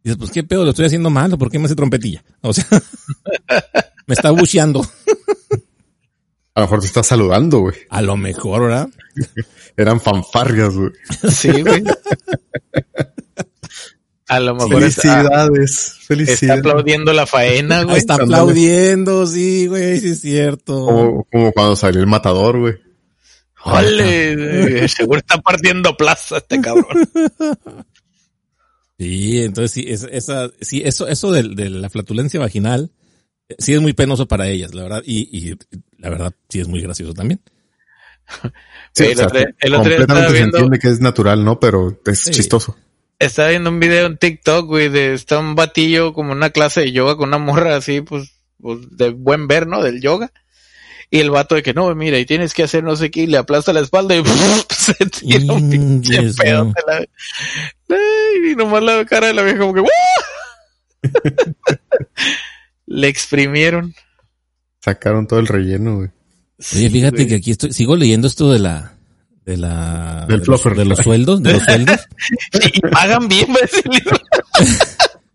S2: dices, pues qué pedo, lo estoy haciendo mal, ¿o por qué me hace trompetilla? O sea, me está bucheando.
S3: A lo mejor te está saludando, güey.
S2: A lo mejor, ¿verdad?
S3: Eran fanfarrias, güey.
S4: Sí, güey. A lo mejor está,
S3: Felicidades,
S4: está
S3: felicidades.
S4: aplaudiendo la faena, güey.
S2: Está aplaudiendo, sí, güey, sí es cierto.
S3: Como, como cuando salió el matador, güey.
S4: ¡Ole! Seguro está partiendo plaza este cabrón.
S2: Sí, entonces sí, es- esa, sí, eso, eso de, de la flatulencia vaginal, eh, sí es muy penoso para ellas, la verdad, y, y la verdad sí es muy gracioso también.
S3: Sí,
S4: El
S3: o sea,
S4: otro- el otro día
S3: completamente
S4: estaba
S3: se
S4: viendo-
S3: entiende que es natural, ¿no? Pero es
S2: Sí.
S3: chistoso.
S4: Estaba viendo un video en TikTok, güey, de está un batillo como una clase de yoga con una morra así, pues, pues de buen ver, ¿no? Del yoga. Y el vato de que no, mira, y tienes que hacer no sé qué, y le aplasta la espalda y se tira un pinche
S2: Ingues,
S4: pedo.
S2: no.
S4: de la- Ay, y nomás la cara de la vieja como que. Le exprimieron.
S3: Sacaron todo el relleno, güey.
S2: Oye, fíjate que aquí estoy, sigo leyendo esto de la, de la,
S3: Del
S2: de, los, de los sueldos, de los sueldos,
S4: Y pagan bien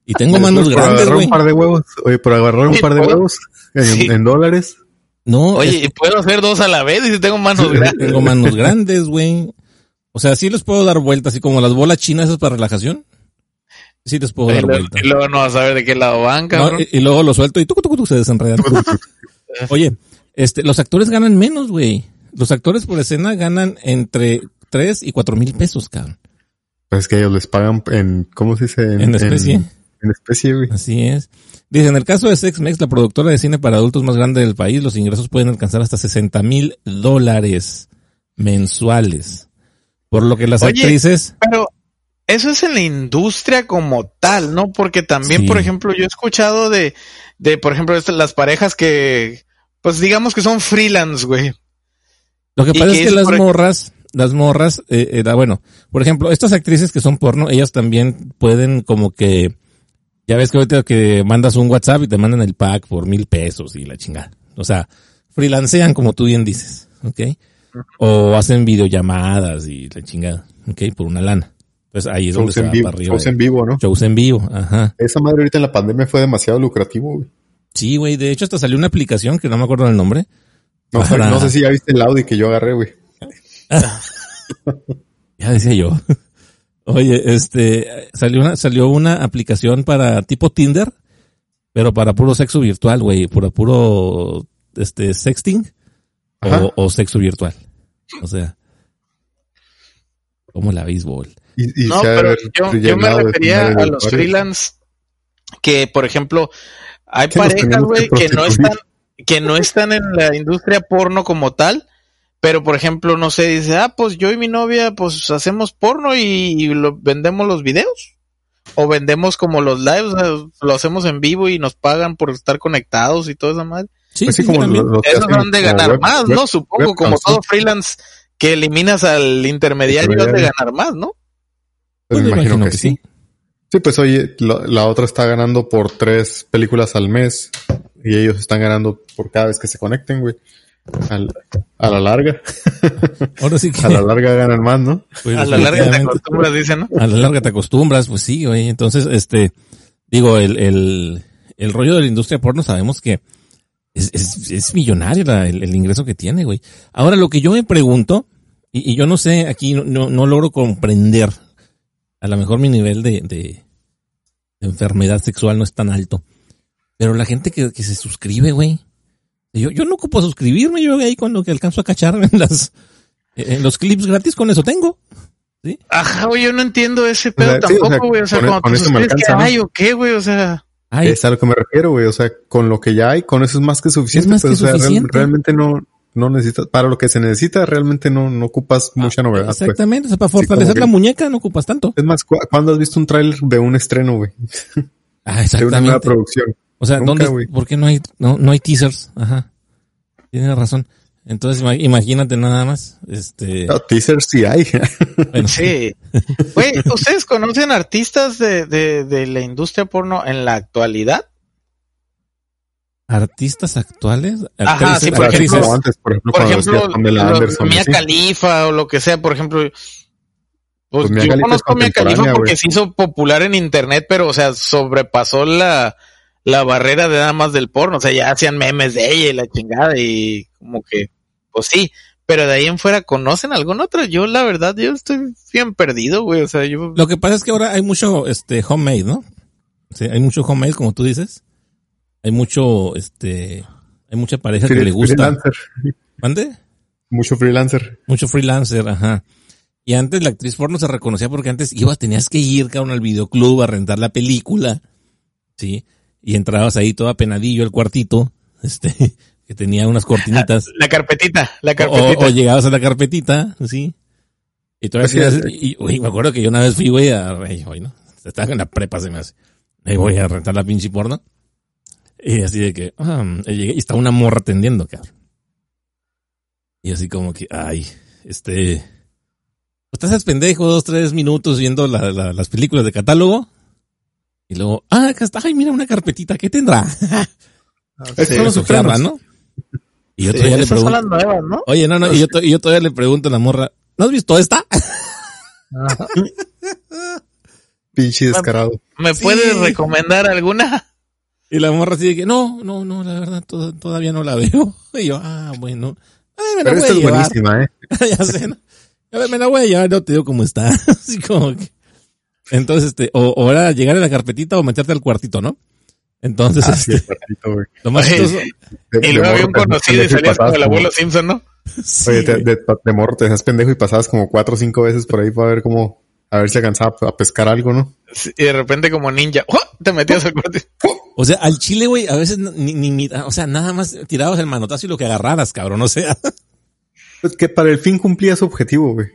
S2: y tengo manos
S3: por
S2: grandes,
S3: agarrar
S2: güey.
S3: un par de huevos. Oye, por agarrar un par de huevos en,
S4: Sí.
S3: en dólares.
S2: No,
S4: Oye,
S2: es-
S4: y puedo hacer dos a la vez y si tengo manos grandes.
S2: tengo manos grandes, güey. O sea, sí les puedo dar vueltas, así como las bolas chinas esas para relajación. Sí les puedo
S4: Y
S2: dar
S4: luego,
S2: vueltas.
S4: y luego no vas a ver de qué lado van,
S2: No,
S4: cabrón.
S2: y, y luego lo suelto y tucu, tucu, tucu, se desenredan. Oye, este, los actores ganan menos, güey. Los actores por escena ganan entre 3 y 4 mil pesos, cabrón.
S3: Pues es que ellos les pagan en, ¿cómo se dice?
S2: En especie.
S3: En, en especie, güey.
S2: Así es. Dice, en el caso de Sexmex, la productora de cine para adultos más grande del país, los ingresos pueden alcanzar hasta 60 mil dólares mensuales. Por lo que las
S4: Oye,
S2: actrices,
S4: Pero eso es en la industria como tal, ¿no? Porque también,
S2: Sí.
S4: por ejemplo, yo he escuchado de, de por ejemplo, estas- las parejas que, pues digamos que son freelance, güey.
S2: Lo que pasa
S4: que
S2: es que las morras, las morras, eh, era bueno, por ejemplo, estas actrices que son porno, ellas también pueden como que, ya ves que ahorita que mandas un WhatsApp y te mandan el pack por mil pesos y la chingada. O sea, freelancean como tú bien dices, ¿ok? O hacen videollamadas y la chingada, ¿ok? Por una lana. Entonces ahí es donde se
S3: en
S2: va
S3: vivo,
S2: para arriba.
S3: shows en vivo, ¿no?
S2: Shows en vivo, ajá.
S3: Esa madre ahorita en la pandemia fue demasiado lucrativo, güey.
S2: Sí, güey, de hecho hasta salió una aplicación que no me acuerdo del nombre.
S3: No, sé-
S2: Para-
S3: no sé si ya viste el Audi que yo agarré, güey.
S2: Ya decía yo. Oye, este, salió una, salió una aplicación para tipo Tinder, pero para puro sexo virtual, güey, para puro, este, sexting o, o sexo virtual. O sea, como la béisbol.
S3: Y, y
S4: No, pero yo, yo me refería a los freelance que, por ejemplo, hay parejas, güey, que no están, que no están en la industria porno como tal, pero por ejemplo, no sé, dice, ah, pues yo y mi novia, pues hacemos porno y, y lo, vendemos los videos. o vendemos como los lives, o sea, lo hacemos en vivo y nos pagan por estar conectados y todo eso mal.
S2: Sí,
S3: Pues
S2: sí,
S3: sí, como
S2: también.
S3: lo- lo que
S4: Esos van de ganar
S3: web-
S4: más,
S3: web-
S4: ¿no? Supongo, como todo freelance que eliminas al intermediario has de ganar más, ¿no?
S3: Pues
S2: Pues
S3: me imagino que,
S2: que
S3: sí. Sí, pues oye, lo- la otra está ganando por tres películas al mes y ellos están ganando por cada vez que se conecten, güey. Al- a la larga,
S2: Ahora sí que.
S3: a la larga ganan más, ¿no?
S2: pues,
S4: A la larga te acostumbras, dicen, ¿no?
S2: A la larga te acostumbras, pues sí, güey. Entonces, este, digo, el, el, el rollo de la industria porno sabemos que es, es, es millonario la- el, el ingreso que tiene, güey. Ahora, lo que yo me pregunto, y, y yo no sé, aquí no, no, no logro comprender, a lo mejor mi nivel de, de, de enfermedad sexual no es tan alto, pero la gente que, que se suscribe, güey. Yo, yo no ocupo suscribirme, yo ahí cuando que alcanzo a cachar en las, en los clips gratis, con eso tengo.
S4: Ajá, güey, yo no entiendo ese pedo
S3: sea, sí, o sea,
S4: tampoco, güey. O sea,
S3: con-
S4: cuando
S3: con
S4: te
S3: eso me
S4: suscribes, ¿qué
S3: alcanza, ¿no?
S4: hay o qué, güey? O sea,
S2: Ay,
S3: Es a lo que me refiero, güey. O sea, con lo que ya hay, con eso es más que suficiente.
S2: más
S3: pues,
S2: que
S3: o sea, real-
S2: suficiente.
S3: realmente no, no necesitas, para lo que se necesita, realmente no, no ocupas mucha novedad. pues.
S2: Exactamente, o sea, para
S3: Sí,
S2: fortalecer
S3: que-
S2: la muñeca no ocupas tanto.
S3: Es más, ¿cu- ¿cuándo has visto un tráiler de un estreno, güey?
S2: Ah,
S3: De una nueva
S2: exactamente.
S3: producción.
S2: O sea,
S3: Nunca,
S2: ¿dónde. ¿por qué no hay, no, no hay teasers? Ajá. Tienes razón. Entonces, ima- imagínate nada más, este,
S3: No, teasers sí hay.
S2: bueno,
S4: sí. Güey, ¿ustedes conocen artistas de, de, de la industria porno en la actualidad?
S2: artistas actuales,
S4: Ajá, sí, por
S2: actrices.
S4: ejemplo,
S3: Como antes, por ejemplo,
S4: Por
S3: cuando
S4: ejemplo, lo-
S3: Anderson.
S4: Mia. Khalifa o lo que sea, por ejemplo. Pues,
S3: Pues
S4: yo conozco a Mia
S3: contemporánea,
S4: porque se hizo popular en internet, pero, o sea, sobrepasó la, la barrera de nada más del porno. O sea, ya hacían memes de ella y la chingada y como que, pues sí. Pero de ahí en fuera, ¿conocen algún otro? Yo, la verdad, yo estoy bien perdido, güey. O sea, yo...
S2: Lo que pasa es que ahora hay mucho, este, homemade, ¿no? Sí, hay mucho homemade, como tú dices. Hay mucho, este, hay mucha pareja que le gusta.
S3: Freelancer.
S2: ¿Mande?
S3: Mucho freelancer.
S2: Mucho freelancer, ajá. Y antes la actriz porno se reconocía porque antes ibas, tenías que ir, cabrón, al videoclub a rentar la película, ¿sí? Y entrabas ahí todo apenadillo al cuartito, este, que tenía unas cortinitas.
S4: La carpetita, la carpetita.
S2: o llegabas a la carpetita, ¿sí? Y todavía
S3: Pues
S2: hacías- y, güey, me acuerdo que yo una vez fui, güey, a, ay, güey, ¿no? Estaba en la prepa, se me hace. Ahí voy a rentar la pinche porno. Y así de que, ah, y llegué y está una morra atendiendo, cabrón. Y así como que, ay, este, te haces pendejo dos, tres minutos viendo la- la- las películas de catálogo. Y luego, ah, acá está, ay, mira una carpetita, ¿qué tendrá?
S3: Es
S2: Sí,
S3: son
S2: ojearla,
S3: Sopranos.
S2: ¿no? Y yo
S4: Sí,
S2: todavía le
S4: esas son
S2: pregunto,
S4: las nuevas, ¿no?
S2: oye, no, no, y yo, y yo todavía le pregunto a la morra, ¿no has visto esta?
S3: Pinche descarado.
S4: ¿Me
S2: Sí.
S4: puedes recomendar alguna?
S2: Y la morra así de que, no, no, no, la verdad, to- todavía no la veo. Y yo, ah, bueno. Ay, me la
S3: Pero
S2: voy
S3: esta
S2: a
S3: es
S2: llevar.
S3: buenísima, ¿eh?
S2: ya sé, ¿no? A ver, me la voy a llevar, no te digo cómo está. Así como que. Entonces, este, o, o era llegar a la carpetita o meterte al cuartito, ¿no? Entonces,
S3: Ah, sí,
S2: este,
S3: el cuartito, güey.
S2: lo más
S4: Oye,
S2: chistoso-
S3: De-
S4: Y luego había un
S3: te
S4: conocido y salías como el abuelo Simpson, ¿no?
S2: sí,
S3: Oye, de, de, de morro te hacías pendejo y pasabas como cuatro o cinco veces por ahí para ver cómo, a ver si alcanzaba a pescar algo, ¿no?
S4: Sí, Y de repente como ninja, ¡oh! te metías al cuarto.
S2: O sea, al chile, güey, a veces ni, ni, ni- o sea, nada más tirabas el manotazo y lo que agarraras, cabrón, o sea,
S3: Pues que para el fin cumplía su objetivo, güey.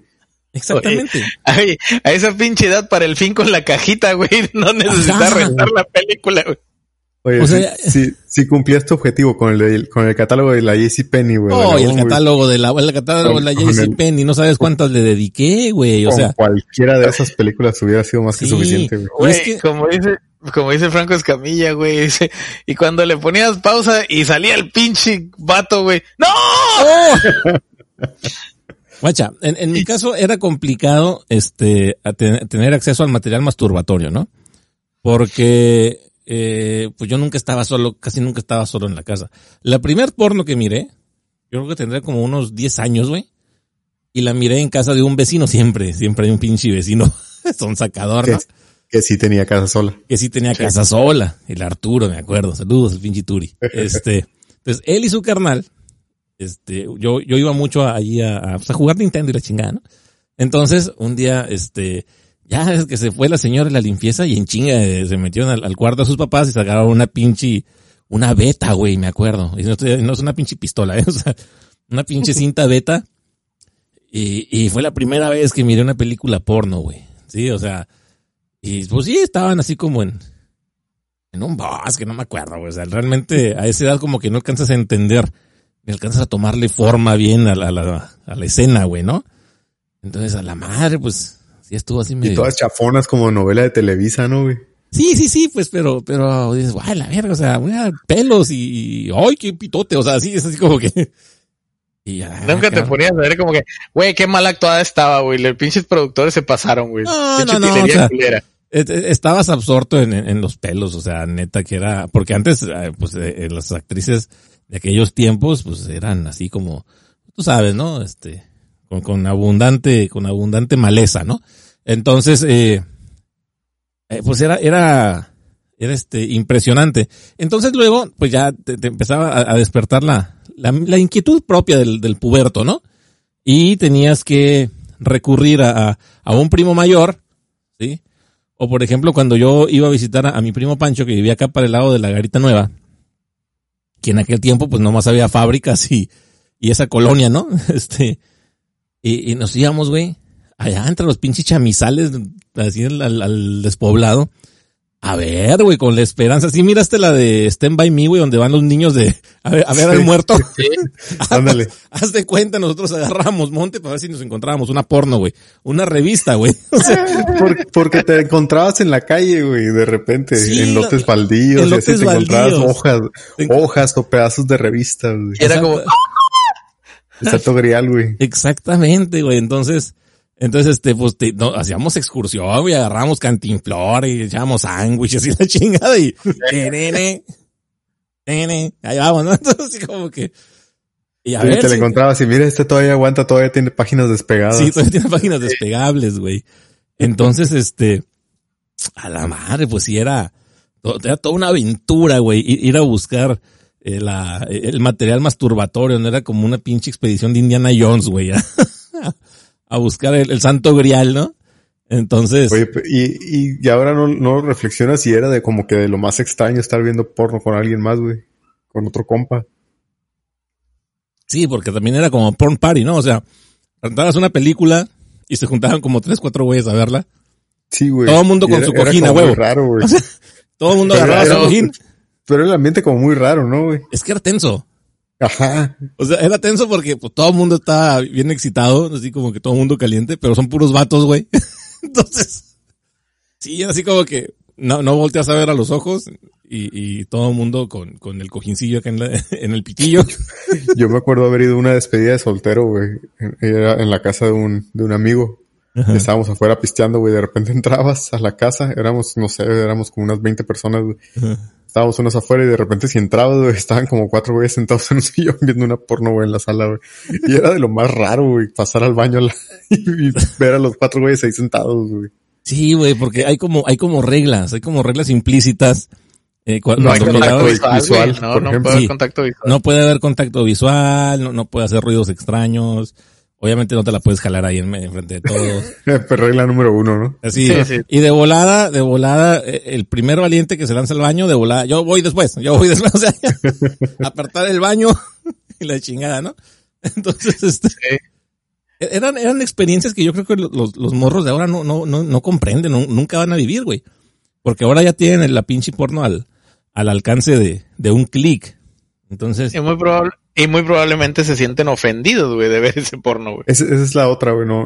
S2: Exactamente.
S4: Ay, a esa pinche edad para el fin con la cajita, güey. No necesitas rentar la película, güey.
S3: Oye,
S2: O
S3: si,
S2: sea-
S3: si, si cumplías tu objetivo con el, de- con el catálogo de la JC Penny, güey.
S2: Oh, y el catálogo de la, el catálogo de la JCPenney, no sabes cuántas le dediqué, güey, o
S3: con
S2: sea,
S3: cualquiera de esas películas hubiera sido más que suficiente, güey.
S2: Y
S4: Güey,
S2: es que-
S4: como dice, como dice Franco Escamilla, güey, dice, y cuando le ponías pausa y salía el pinche vato, güey, ¡No!
S2: Guacha, en, en mi caso era complicado este a tener acceso al material masturbatorio, ¿no? Porque eh, pues yo nunca estaba solo, casi nunca estaba solo en la casa. La primer porno que miré, yo creo que tendría como unos 10 años, güey. Y la miré en casa de un vecino siempre, siempre hay un pinche vecino, son sacador, ¿no?
S3: Que, que sí tenía casa sola.
S2: que sí tenía casa sola, el Arturo, me acuerdo, saludos el pinche Turi. Este, entonces él y su carnal, este, yo, yo iba mucho allí a, a, pues, a jugar Nintendo y la chingada, ¿no? Entonces, un día, este, ya es que se fue la señora a la limpieza y en chinga eh, se metieron al, al cuarto de sus papás y sacaron una pinche, una beta, güey, me acuerdo. Y no, estoy- no es una pinche pistola, ¿eh? O sea, una pinche cinta beta. Y, y fue la primera vez que miré una película porno, güey. Sí, o sea, Y pues sí, estaban así como en, en un bosque, no me acuerdo, güey. O sea, realmente a esa edad como que no alcanzas a entender, ni alcanzas a tomarle forma bien a la, a la, a la escena, güey, ¿no? Entonces a la madre, pues, sí estuvo así medio...
S3: Y todas chafonas como novela de Televisa, ¿no, güey?
S2: Sí, sí, sí, pues, pero, pero dices, guay, la verga, o sea, mira, pelos y, y, ¡ay, qué pitote! O sea, así, es así como que...
S4: Y ya, Nunca te ponías a ver como que, güey, qué mal actuada estaba, güey. Los pinches productores se pasaron, güey.
S2: No, no, no, o sea, estabas absorto en, en, los pelos, o sea, neta que era, porque antes, eh, pues, eh, las actrices de aquellos tiempos, pues, eran así como, tú sabes, ¿no? Este, con, con abundante, con abundante maleza, ¿no? Entonces, eh, eh, pues era, era, era este, impresionante. Entonces luego, pues ya te, empezaba a, despertar la, la, la, inquietud propia del, del puberto, ¿no? Y tenías que recurrir a, a, un primo mayor, ¿sí? O por ejemplo, cuando yo iba a visitar a, a, mi primo Pancho, que vivía acá para el lado de la Garita Nueva, que en aquel tiempo pues nomás había fábricas y, y esa colonia, ¿no? Este, y, y nos íbamos, güey, allá entre los pinches chamizales, así al, al, al despoblado. A ver, güey, con la esperanza. Sí, miraste la de Stand By Me, güey, donde van los niños de, a ver, a ver al muerto.
S3: Sí. Ándale.
S2: Haz de cuenta, nosotros agarramos monte para ver si nos encontrábamos una porno, güey. Una revista, güey. O sea,
S3: Por, porque te encontrabas en la calle, güey, de repente,
S2: Sí,
S3: en lotes
S2: lo-
S3: baldíos,
S2: en
S3: y así
S2: lotes
S3: te encontrabas hojas, hojas o pedazos de revistas, güey.
S4: Era como,
S3: Exacto grial, güey.
S2: Exactamente, güey. Entonces, entonces, este, pues, te- no, hacíamos excursión, güey, agarramos cantinflor y echábamos sándwiches y la chingada y, nene, nene, ahí vamos, ¿no? Entonces, así como que, y a
S3: Sí,
S2: ver,
S3: te
S2: si-
S3: encontrabas y mira, este todavía aguanta, todavía tiene páginas despegadas.
S2: Sí, todavía tiene páginas despegables, güey. Entonces, este, a la madre, pues sí era, era toda una aventura, güey, ir a buscar eh, la, el material masturbatorio, no era como una pinche expedición de Indiana Jones, güey, a, buscar el, el santo grial, ¿no? Entonces,
S3: Oye, y, y, y ahora no, no reflexionas si era de como que de lo más extraño estar viendo porno con alguien más, güey. Con otro compa.
S2: sí, porque también era como porn party, ¿no? O sea, rentabas una película y se juntaban como tres, cuatro güeyes a verla.
S3: Sí, güey.
S2: Todo el mundo con
S3: era-
S2: su cojín,
S3: güey.
S2: Todo el mundo agarraba su cojín.
S3: Pero el ambiente como muy raro, ¿no, güey?
S2: Es que era tenso.
S3: Ajá.
S2: O sea, era tenso porque pues, todo el mundo estaba bien excitado, así como que todo el mundo caliente, pero son puros vatos, güey. Entonces, sí, era así como que no, no volteas a ver a los ojos y, y todo el mundo con, con el cojincillo acá en, la- en el pitillo.
S3: Yo me acuerdo haber ido a una despedida de soltero, güey. Era en la casa de un, de un amigo. Estábamos afuera pisteando, güey. De repente entrabas a la casa. Éramos, no sé, éramos como unas 20 personas, güey. Estábamos unos afuera y de repente si entrabas, güey, estaban como cuatro güeyes sentados en un sillón viendo una porno, güey, en la sala, güey. Y era de lo más raro, güey, pasar al baño la- y ver a los cuatro güeyes ahí sentados, güey.
S2: Sí, güey, porque hay como, hay como reglas, hay como reglas implícitas. Eh,
S3: No hay contacto visual.
S4: No,
S3: por
S4: no
S3: ejemplo.
S4: puede haber
S2: Sí.
S4: contacto visual.
S2: no puede haber contacto visual, no, no puede hacer ruidos extraños. Obviamente no te la puedes jalar ahí en, en frente de todos.
S3: Pero regla número uno, ¿no?
S2: Así,
S4: Sí, sí.
S2: y de volada, de volada, eh, el primer valiente que se lanza al baño, de volada, yo voy después, yo voy después, o sea, apartar el baño y la chingada, ¿no? Entonces, este, eran, eran experiencias que yo creo que los, los morros de ahora no, no, no, no comprenden, no- nunca van a vivir, güey. Porque ahora ya tienen la pinche porno al, al alcance de, de un clic. Entonces,
S4: Y muy, probable, y muy probablemente se sienten ofendidos, güey, de ver ese porno, güey.
S3: Esa, esa es la otra, güey. No,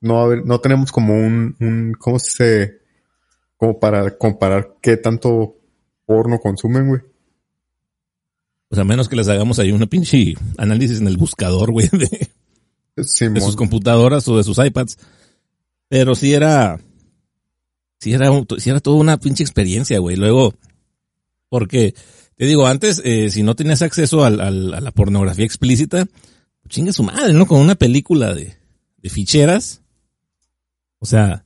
S3: no, no, tenemos como un, un, ¿cómo se, como para comparar qué tanto porno consumen, güey?
S2: pues a menos que les hagamos ahí una pinche análisis en el buscador, güey, de, de sus computadoras o de sus iPads. Pero sí era, sí era, un- sí era toda una pinche experiencia, güey. Luego, porque, te digo, antes, eh, si no tenías acceso al, al- a la pornografía explícita, pues chinga su madre, ¿no? Con una película de, de ficheras. O sea,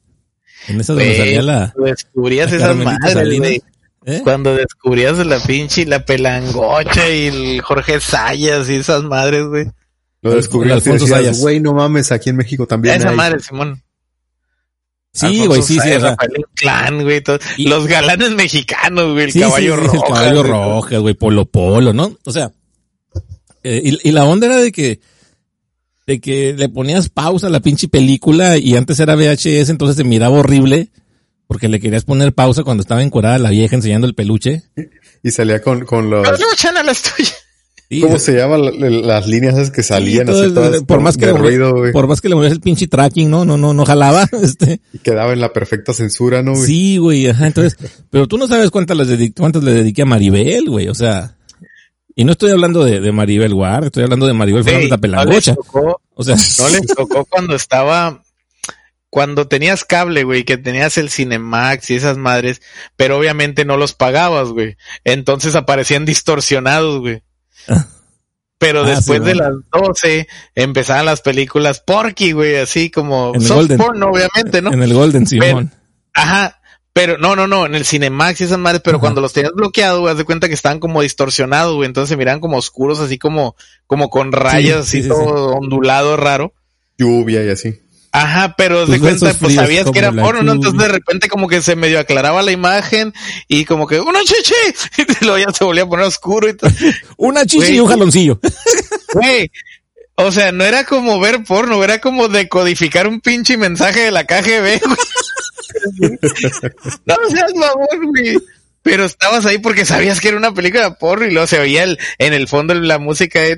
S2: en esa donde salía la,
S4: cuando descubrías
S2: la
S4: esas madres, güey.
S2: ¿eh?
S4: Cuando descubrías la pinche, la pelangocha y el Jorge Sayas y esas madres, güey.
S3: Lo
S2: el
S3: descubrí y
S2: Alfonso
S3: decías,
S2: Sayas.
S3: güey, no mames, aquí en México también
S4: Esa
S3: hay.
S4: madre, Simón.
S2: Sí,
S4: Alfonso
S2: güey, sí, sí,
S4: Sayas,
S2: o sea,
S4: Rafael Inclán, güey, todo-
S2: Y-
S4: Los galanes mexicanos, güey, el
S2: Sí,
S4: caballo
S2: sí,
S4: rojo.
S2: El caballo rojo, güey, polo polo, ¿no? O sea, eh, y, y la onda era de que, de que le ponías pausa a la pinche película y antes era VHS, entonces se miraba horrible, Porque le querías poner pausa cuando estaba encuadrada la vieja enseñando el peluche.
S3: Y salía con, con los...
S4: Peluche no las tuyas.
S3: ¿Cómo se llaman la- la- las líneas esas que salían
S2: todo
S3: así todas
S2: por más que
S3: de
S2: le,
S3: ruido, güey?
S2: por más que le movías el pinche tracking, no, no, no, no jalaba, este.
S3: Y quedaba en la perfecta censura, ¿no, güey?
S2: Sí, güey, ajá, entonces, pero tú no sabes cuántas les dediqué, cuántas le dediqué a Maribel, güey, o sea, y no estoy hablando de, de Maribel Guard, estoy hablando de Maribel Fernández
S4: no les
S2: pelangocha,
S4: tocó,
S2: o sea,
S4: no les tocó cuando estaba, cuando tenías cable, güey, que tenías el Cinemax y esas madres, pero obviamente no los pagabas, güey. Entonces aparecían distorsionados, güey. Pero
S2: Ah,
S4: después
S2: sí,
S4: de las 12 empezaban las películas Porky, güey, así como
S2: En el
S4: soft
S2: Golden.
S4: porn, obviamente, ¿no?
S2: en el Golden Simón.
S4: Ajá. Pero no, no, no, en el Cinemax y esas madres, pero
S2: Ajá.
S4: cuando los tenías bloqueados, güey, haz de cuenta que estaban como distorsionados, güey, entonces se miraban como oscuros, así como, como con rayas,
S2: sí,
S4: así
S2: sí,
S4: todo ondulado, raro.
S3: Lluvia y así.
S4: Ajá, pero de cuenta, pues sabías que era porno, ¿no? Entonces de repente como que se medio aclaraba la imagen y como que, ¡una chichi! Y luego ya se volvía a poner oscuro y todo.
S2: Una chichi y un jaloncillo.
S4: Güey, o sea, no era como ver porno, era como decodificar un pinche mensaje de la KGB, güey. No seas mamón, güey. Pero estabas ahí porque sabías que era una película de porno y luego se oía el, en el fondo la música de...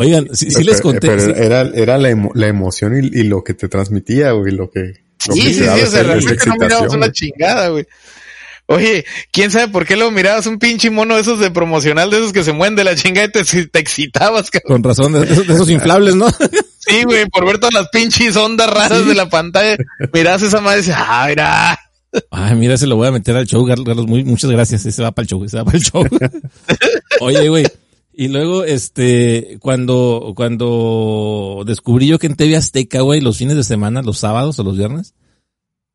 S2: Oigan, sí, sí les
S3: Pero-
S2: conté,
S3: Pero
S2: sí.
S3: era, era la, emo- la emoción y, y lo que te transmitía, güey, lo que... Lo
S4: Sí,
S3: que
S4: sí, sí, o sea, realmente no mirabas una chingada, güey. Oye, quién sabe por qué lo mirabas un pinche mono de esos de promocional, de esos que se mueven de la chingada y te, te excitabas, cabrón.
S2: con razón, de esos, de esos inflables, ¿no?
S4: Sí, güey, por ver todas las pinches ondas raras de la pantalla. Mirabas esa madre y dices, ah, mira.
S2: Ay, mira, se lo voy a meter al show, Carlos. Muy, muchas gracias. Ese va para el show, ese va para el show. Oye, güey. Y luego, este, cuando, cuando descubrí yo que en TV Azteca, güey, los fines de semana, los sábados o los viernes,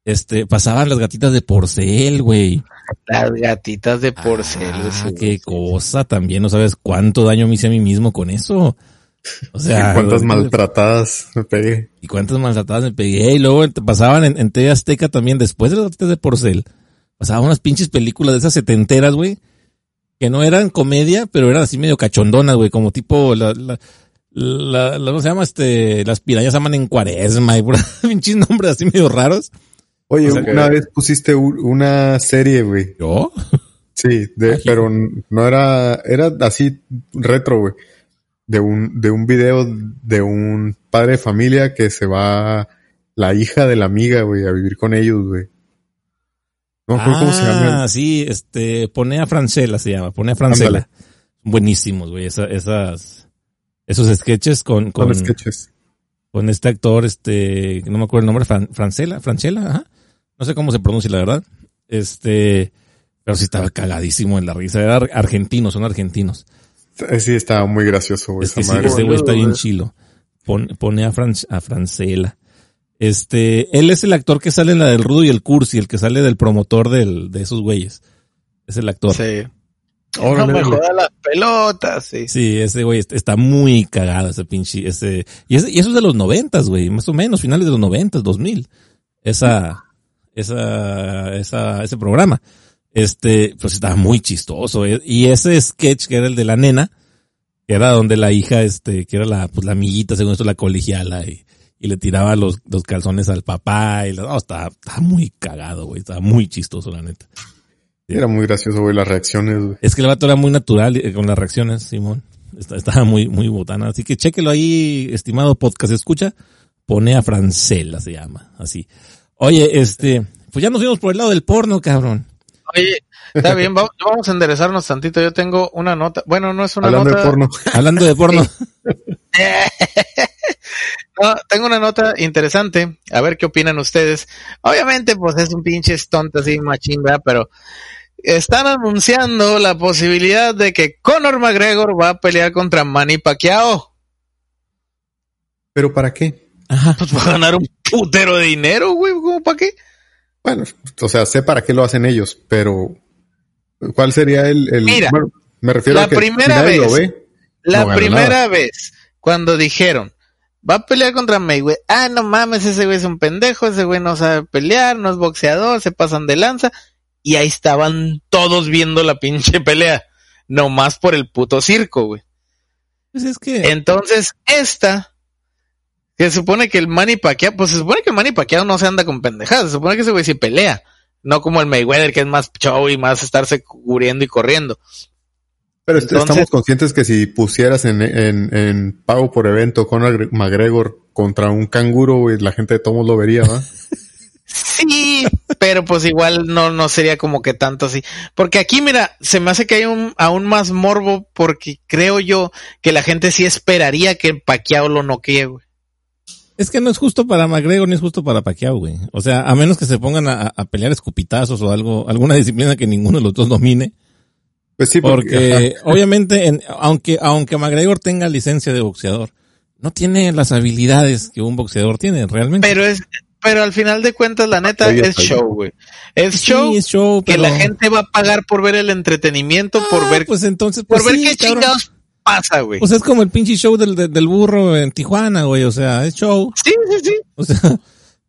S2: este, pasaban las gatitas de porcel, güey.
S4: Las gatitas de porcel.
S2: Ah,
S4: sí,
S2: qué cosa también. No sabes cuánto daño me hice a mí mismo con eso. O sea,
S3: Y cuántas maltratadas me pegué.
S2: y cuántas maltratadas me pegué. Y luego te pasaban en, en TV Azteca también, después de las gatitas de porcel, pasaban unas pinches películas de esas setenteras, güey, que no eran comedia, pero eran así medio cachondonas, güey, como tipo la, la, la, la- ¿cómo se llama? Este, las pirañas aman en cuaresma y pinches nombres así medio raros.
S3: Oye,
S2: O sea que-
S3: una vez pusiste una serie, güey.
S2: ¿Yo?
S3: Sí, de,
S2: Ah,
S3: pero no era, era así retro, güey. De un, de un video de un padre de familia que se va la hija de la amiga, güey, a vivir con ellos, güey. No acuerdo cómo se llama.
S2: Ah, sí, este, pone a Francela se llama, pone a Francela.
S3: Ándale.
S2: Buenísimos, güey, esa- esas, esos sketches con, con,
S3: Con sketches.
S2: con este actor, este, no me acuerdo el nombre, Fran- Francela, Francela, ajá. No sé cómo se pronuncia, la verdad. Este, pero sí estaba cagadísimo en la risa. Era ar- argentinos, son argentinos.
S3: Eh, Sí, estaba muy gracioso, güey.
S2: Es que sí, ese güey está bien chilo. Pon- pone a, Fran- a Francela. Este, él es el actor que sale en la del Rudo y el Cursi, el que sale del promotor del, de esos güeyes. Es el actor. Sí,
S4: Sí.
S3: Órale,
S4: no me las pelotas, sí.
S2: ese güey est- está muy cagado, ese pinche, ese, y, ese- y eso es de los noventas, güey, más o menos, finales de los noventas, dos mil. Esa, esa, esa, ese programa. Este, pues estaba muy chistoso. eh. Y ese sketch que era el de la nena, que era donde la hija, este, que era la, pues la amiguita, según esto, la colegiala, y, y le tiraba los, los calzones al papá, y la- no, estaba, estaba muy cagado, güey, estaba muy chistoso, la neta.
S3: Era muy gracioso, güey, las reacciones, güey.
S2: Es que el vato era muy natural eh, con las reacciones, Simón. Está- Estaba muy, muy botana. Así que chéquelo ahí, estimado podcast. Escucha, pone a Francela, se llama, así. Oye, este, pues ya nos fuimos por el lado del porno, cabrón.
S4: Oye, está bien, vamos, vamos a enderezarnos tantito. Yo tengo una nota. Bueno, no es una
S3: Hablando
S4: nota.
S3: de porno.
S2: Hablando de porno.
S4: No, tengo una nota interesante. A ver qué opinan ustedes. Obviamente, pues es un pinche tonto así, machín, ¿verdad? Pero están anunciando la posibilidad de que Conor McGregor va a pelear contra Manny Pacquiao.
S3: ¿Pero para qué?
S2: Ajá.
S4: Pues va a ganar un putero de dinero, güey. ¿Cómo para qué?
S3: Bueno, o sea, sé para qué lo hacen ellos, pero ¿cuál sería el, el
S4: Mira,
S3: bueno, me refiero
S4: la
S3: a que
S4: primera
S3: si nadie
S4: vez-
S3: lo ve,
S4: La
S3: No
S4: primera
S3: nada.
S4: vez, cuando dijeron, va a pelear contra Mayweather, ah, no mames, ese güey es un pendejo, ese güey no sabe pelear, no es boxeador, se pasan de lanza, y ahí estaban todos viendo la pinche pelea, nomás por el puto circo, güey.
S2: Pues es que,
S4: Entonces, esta Que se supone que el Manny Pacquiao, pues se supone que el Manny Pacquiao no se anda con pendejadas, se supone que ese güey sí pelea. No como el Mayweather, que es más show y más estarse cubriendo y corriendo.
S3: Pero
S4: Entonces-
S3: estamos conscientes que si pusieras en, en, en pago por evento con McGregor contra un canguro, la gente de todos lo vería, ¿va?
S4: Sí, pero pues igual no, no sería como que tanto así. Porque aquí, mira, se me hace que hay un, aún más morbo porque creo yo que la gente sí esperaría que Pacquiao lo noquee, güey.
S2: Es que no es justo para McGregor ni es justo para Pacquiao, güey. O sea, a menos que se pongan a, a pelear escupitazos o algo, alguna disciplina que ninguno de los dos domine.
S3: Pues sí, porque,
S2: Porque obviamente, en- aunque, aunque McGregor tenga licencia de boxeador, no tiene las habilidades que un boxeador tiene realmente.
S4: Pero es, pero al final de cuentas, la neta,
S3: Oye,
S4: es
S3: oye.
S4: show, güey. Es
S2: Sí,
S4: show
S2: es show,
S4: que
S2: pero-
S4: la gente va a pagar por ver el entretenimiento, por
S2: Ah,
S4: ver,
S2: pues entonces,
S4: por
S2: pues
S4: ver
S2: sí,
S4: qué
S2: cabrón.
S4: chingados pasa, güey.
S2: O sea, es como el pinche show del, del, del burro en Tijuana, güey. O sea, es show.
S4: sí, sí, sí.
S2: O sea,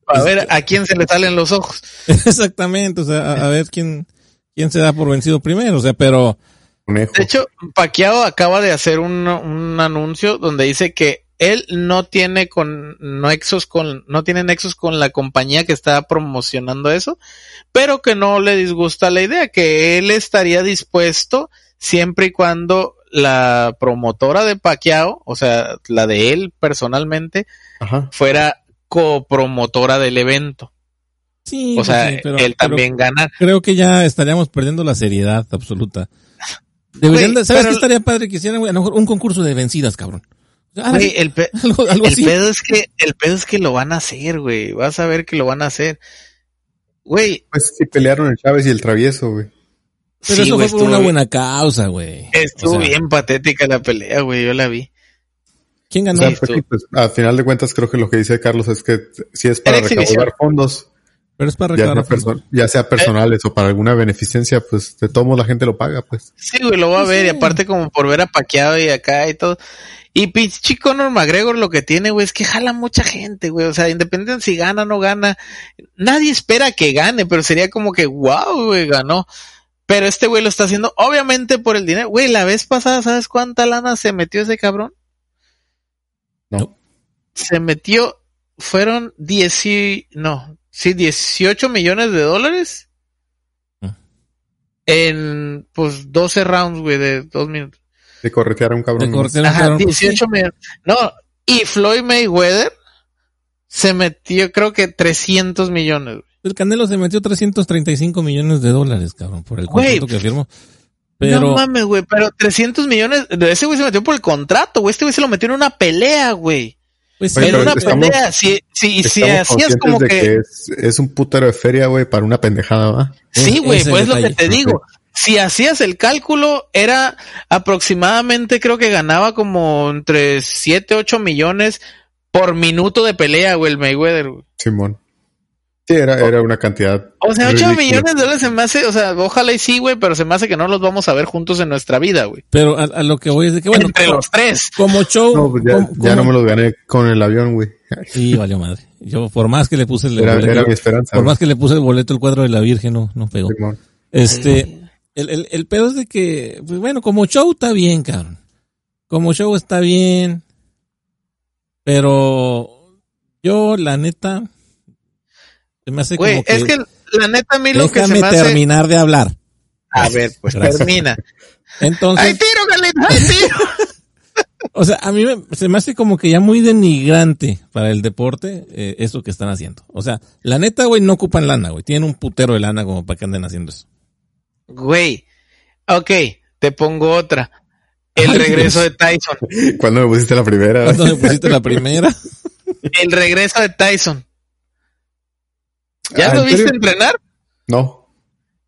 S4: A ver a quién se le salen los ojos.
S2: exactamente. O sea, a, a ver quién, quién se da por vencido primero. O sea, pero,
S3: conejo.
S4: De hecho, Pacquiao acaba de hacer un, un anuncio donde dice que él no tiene con nexos con no tiene nexos con la compañía que está promocionando eso, pero que no le disgusta la idea, que él estaría dispuesto siempre y cuando la promotora de Pacquiao, o sea, la de él personalmente,
S3: Ajá.
S4: fuera copromotora del evento.
S2: Sí.
S4: O sea,
S2: sí, pero-
S4: él
S2: pero
S4: también gana.
S2: creo que ya estaríamos perdiendo la seriedad absoluta. Deberían ¿Sabes
S4: pero-
S2: qué estaría padre que hicieran, güey? A lo mejor un concurso de vencidas, cabrón. O sea,
S4: Güey, el, pe-
S2: algo, algo
S4: El
S2: así.
S4: pedo es que, el pedo es que lo van a hacer, güey. Vas a ver que lo van a hacer. Güey,
S3: Pues sí pelearon el Chávez y el Travieso, güey.
S2: Pero
S4: sí,
S2: eso fue por una buena causa, güey.
S4: Estuvo
S2: O sea,
S4: bien patética la pelea, güey. Yo la vi.
S2: ¿Quién
S3: O
S2: ganó?
S3: sea,
S4: Sí,
S3: pues, pues, a final de cuentas creo que lo que dice Carlos es que si es para recaudar fondos,
S2: pero es para
S3: ya sea,
S2: recaudar
S3: perso- ya sea personales o para alguna beneficencia, pues de todos la gente lo paga, pues.
S4: Sí, güey, lo voy a ver. Y aparte como por ver a Paqueado y acá y todo. Y pinche Conor McGregor lo que tiene, güey, es que jala mucha gente, güey. O sea, independiente si gana o no gana. Nadie espera que gane, pero sería como que, wow, güey, ganó. Pero este güey lo está haciendo, obviamente, por el dinero. Güey, la vez pasada, ¿sabes cuánta lana se metió ese cabrón?
S3: No.
S4: Se metió, fueron 10 y, no, sí, 18 millones de dólares.
S2: Ah.
S4: En, pues, 12 rounds, güey, de dos minutos.
S3: De corretear a un cabrón.
S2: De
S3: ¿no?
S2: corretear a un
S4: Ajá,
S2: cabrón, pues,
S4: 18 millones. No, y Floyd Mayweather se metió, creo que 300 millones. güey.
S2: El Canelo se metió 335 millones de dólares, cabrón, por el contrato que firmó. Pero,
S4: No mames, güey, pero 300 millones, ese güey se metió por el contrato, güey. Este güey se lo metió en una pelea, güey.
S2: Pues
S3: Oye,
S4: en una
S3: estamos-
S4: pelea. Si, si, si hacías
S3: conscientes
S4: como que,
S3: que, es, es un putero de feria, güey, para una pendejada, ¿va?
S4: sí,
S2: es-
S4: güey, pues lo que te digo. Si hacías el cálculo, era aproximadamente, creo que ganaba como entre 7, 8 millones por minuto de pelea, güey, el Mayweather, güey.
S3: Simón. Sí, era, era una cantidad.
S4: O sea, 8
S3: ridícula.
S4: millones de dólares se me hace, o sea, ojalá y sí, güey, pero se me hace que no los vamos a ver juntos en nuestra vida, güey.
S2: pero a, a lo que voy es de que, bueno,
S4: Entre
S2: como,
S4: los tres.
S2: como show,
S3: No, pues ya,
S2: como-
S3: ya no me los gané con el avión, güey.
S2: Sí, valió madre. Yo, por más que le puse el
S3: Era,
S2: boleto,
S3: era mi esperanza.
S2: por
S3: güey.
S2: más que le puse el boleto, el cuadro de la Virgen no, no pegó.
S3: Simón.
S2: Este, el, el, el pedo es de que, pues bueno, como show está bien, cabrón. Como show está bien. Pero yo, la neta, me hace
S4: Güey,
S2: como que,
S4: es que la neta a mí lo que se
S2: déjame
S4: me hace...
S2: terminar de hablar.
S4: A ver, pues
S2: Gracias.
S4: termina.
S2: Entonces,
S4: ¡Ay, tiro, Galito! ¡Ay, tiro!
S2: o sea, a mí me- se me hace como que ya muy denigrante para el deporte eh, eso que están haciendo. O sea, la neta, güey, no ocupan lana, güey. Tienen un putero de lana como para que anden haciendo eso.
S4: Güey, ok, te pongo otra. El
S2: Ay,
S4: regreso
S2: Dios.
S4: de Tyson.
S3: ¿Cuándo me pusiste la primera?
S2: ¿Cuándo me pusiste la primera?
S4: El regreso de Tyson. ¿Ya
S3: Ah,
S4: lo
S3: ¿en
S4: viste
S3: serio?
S4: entrenar?
S3: No.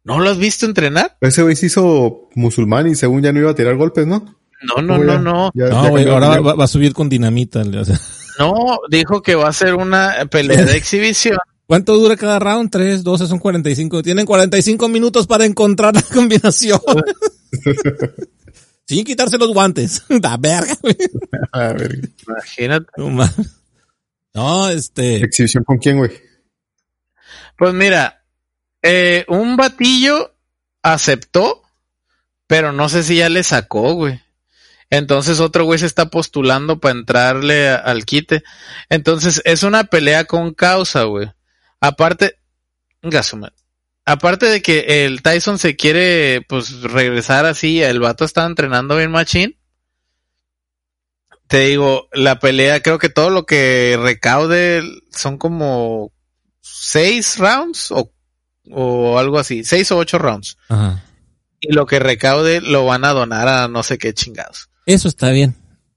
S4: ¿No lo has visto entrenar?
S3: Ese güey se hizo musulmán y según ya no iba a tirar golpes, ¿no?
S4: No, no,
S3: ¿Cómo
S4: no,
S3: ya?
S4: no.
S3: Ya- ya
S2: No,
S3: de
S2: ahora va, va a subir con dinamita. o sea.
S4: No, dijo que va a ser una pelea de exhibición.
S2: ¿Cuánto dura cada round? Tres, doce, son 45. Tienen 45 minutos para encontrar la combinación. Sin quitarse los guantes. Da verga, güey.
S3: A ver,
S4: Imagínate.
S2: No, este.
S3: ¿Exhibición con quién, güey?
S4: Pues mira, eh, un batillo aceptó, pero no sé si ya le sacó, güey. Entonces otro güey se está postulando para entrarle al quite. Entonces es una pelea con causa, güey. Aparte, venga, su madre. aparte de que el Tyson se quiere pues regresar así, el vato está entrenando bien machín. Te digo, la pelea, creo que todo lo que recaude son como seis rounds o, o algo así, seis o ocho rounds.
S2: Ajá.
S4: Y lo que recaude lo van a donar a no sé qué chingados.
S2: Eso está bien.